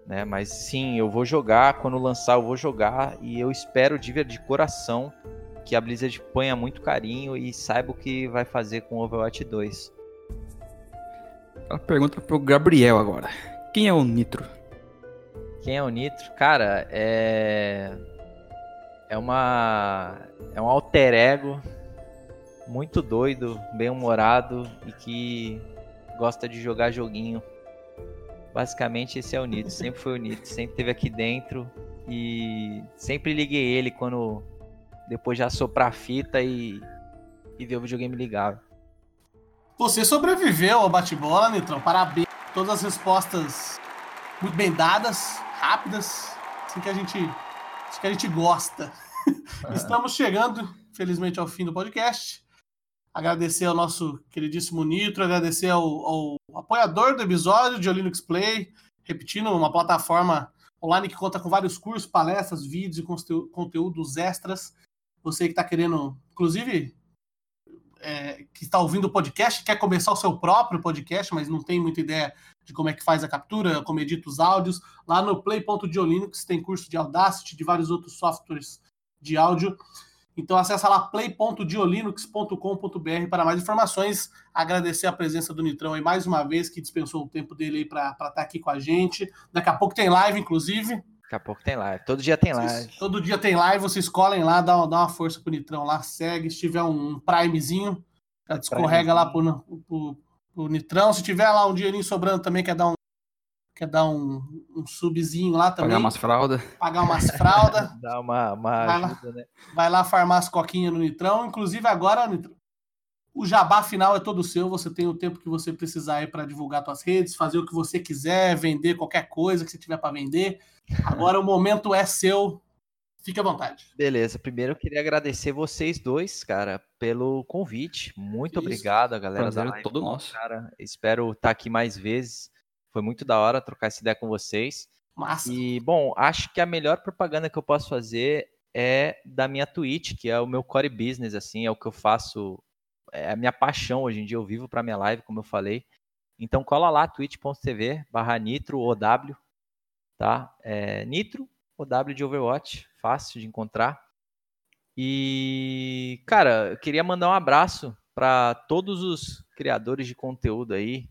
Né? Mas sim, eu vou jogar, quando lançar eu vou jogar e eu espero de, de coração que a Blizzard ponha muito carinho e saiba o que vai fazer com o Overwatch 2. Uma pergunta pro Gabriel agora. Quem é o Nitro? Quem é o Nitro? Cara, é. É uma. É um alter ego muito doido, bem-humorado e que gosta de jogar joguinho. Basicamente, esse é o Nitro. Sempre foi o Nitro. Sempre teve aqui dentro. E sempre liguei ele quando. Depois já soprar a fita e. E ver o videogame ligado. Você sobreviveu ao bate-bola, Nitrão. Parabéns. Todas as respostas muito bem dadas, rápidas. Assim que a gente, assim que a gente gosta. Estamos chegando, felizmente, ao fim do podcast. Agradecer ao nosso queridíssimo Nitro, agradecer ao, ao apoiador do episódio de Linux Play, repetindo, uma plataforma online que conta com vários cursos, palestras, vídeos e conteúdos extras. Você que está querendo, inclusive, é, que está ouvindo o podcast, quer começar o seu próprio podcast, mas não tem muita ideia de como é que faz a captura, como edita os áudios, lá no play.diolinux tem curso de Audacity, de vários outros softwares de áudio. Então acessa lá play.diolinux.com.br para mais informações. Agradecer a presença do Nitrão aí mais uma vez, que dispensou o tempo dele aí para estar tá aqui com a gente. Daqui a pouco tem live, inclusive. Daqui a pouco tem live. Todo dia tem live. Vocês, todo dia tem live, vocês escolhem lá, dá, dá uma força pro Nitrão lá, segue. Se tiver um primezinho, já descorrega lá pro, pro, pro, Nitrão. Se tiver lá um dinheirinho sobrando também, quer dar um, quer dar um, um subzinho lá também. Pagar umas fraldas. Pagar umas fraldas. Dar uma, uma vai ajuda, lá, né? Vai lá farmar as coquinhas no Nitrão. Inclusive agora, Nitrão, o jabá final é todo seu. Você tem o tempo que você precisar aí para divulgar suas redes, fazer o que você quiser, vender qualquer coisa que você tiver para vender. Agora o momento é seu. Fique à vontade. Beleza, primeiro eu queria agradecer vocês dois, cara, pelo convite. Muito Isso. obrigado, a galera Prazer da é live, todo nosso. Cara, espero estar aqui mais vezes. Foi muito da hora trocar essa ideia com vocês. Massa. E, bom, acho que a melhor propaganda que eu posso fazer é da minha Twitch, que é o meu core business, assim, é o que eu faço, é a minha paixão hoje em dia, eu vivo para minha live, como eu falei. Então cola lá, twitch.tv barra nitro OW, tá? É, nitro OW de Overwatch, fácil de encontrar. E, cara, eu queria mandar um abraço para todos os criadores de conteúdo aí,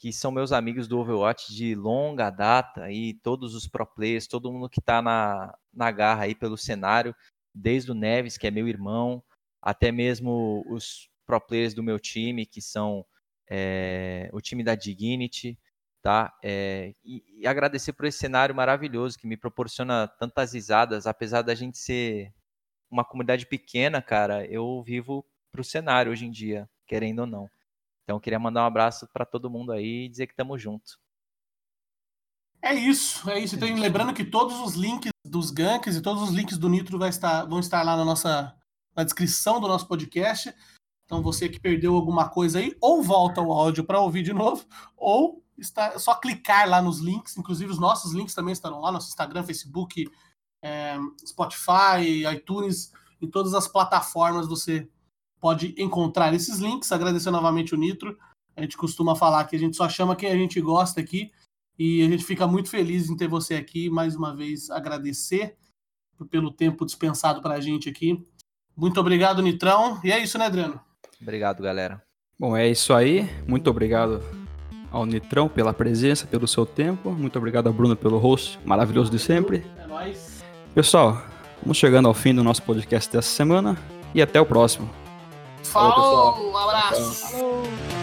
que são meus amigos do Overwatch de longa data, e todos os pro players, todo mundo que está na, na garra aí pelo cenário, desde o Neves, que é meu irmão, até mesmo os pro players do meu time, que são é, o time da Dignity, tá? É, e, e agradecer por esse cenário maravilhoso que me proporciona tantas risadas, apesar da gente ser uma comunidade pequena, cara, eu vivo pro cenário hoje em dia, querendo ou não. Então eu queria mandar um abraço para todo mundo aí e dizer que estamos junto. É isso, é isso. Então, lembrando que todos os links dos ganks e todos os links do Nitro vai estar, vão estar lá na nossa na descrição do nosso podcast. Então você que perdeu alguma coisa aí, ou volta o áudio para ouvir de novo, ou está é só clicar lá nos links. Inclusive os nossos links também estarão lá, nosso Instagram, Facebook, é, Spotify, iTunes, em todas as plataformas você pode encontrar esses links. Agradecer novamente o Nitro. A gente costuma falar que a gente só chama quem a gente gosta aqui. E a gente fica muito feliz em ter você aqui. Mais uma vez, agradecer pelo tempo dispensado para a gente aqui. Muito obrigado, Nitrão. E é isso, né, Adriano? Obrigado, galera. Bom, é isso aí. Muito obrigado ao Nitrão pela presença, pelo seu tempo. Muito obrigado ao Bruno pelo host maravilhoso de sempre. É nóis. Pessoal, vamos chegando ao fim do nosso podcast dessa semana e até o próximo. Falou, pessoal. um abraço. Falou!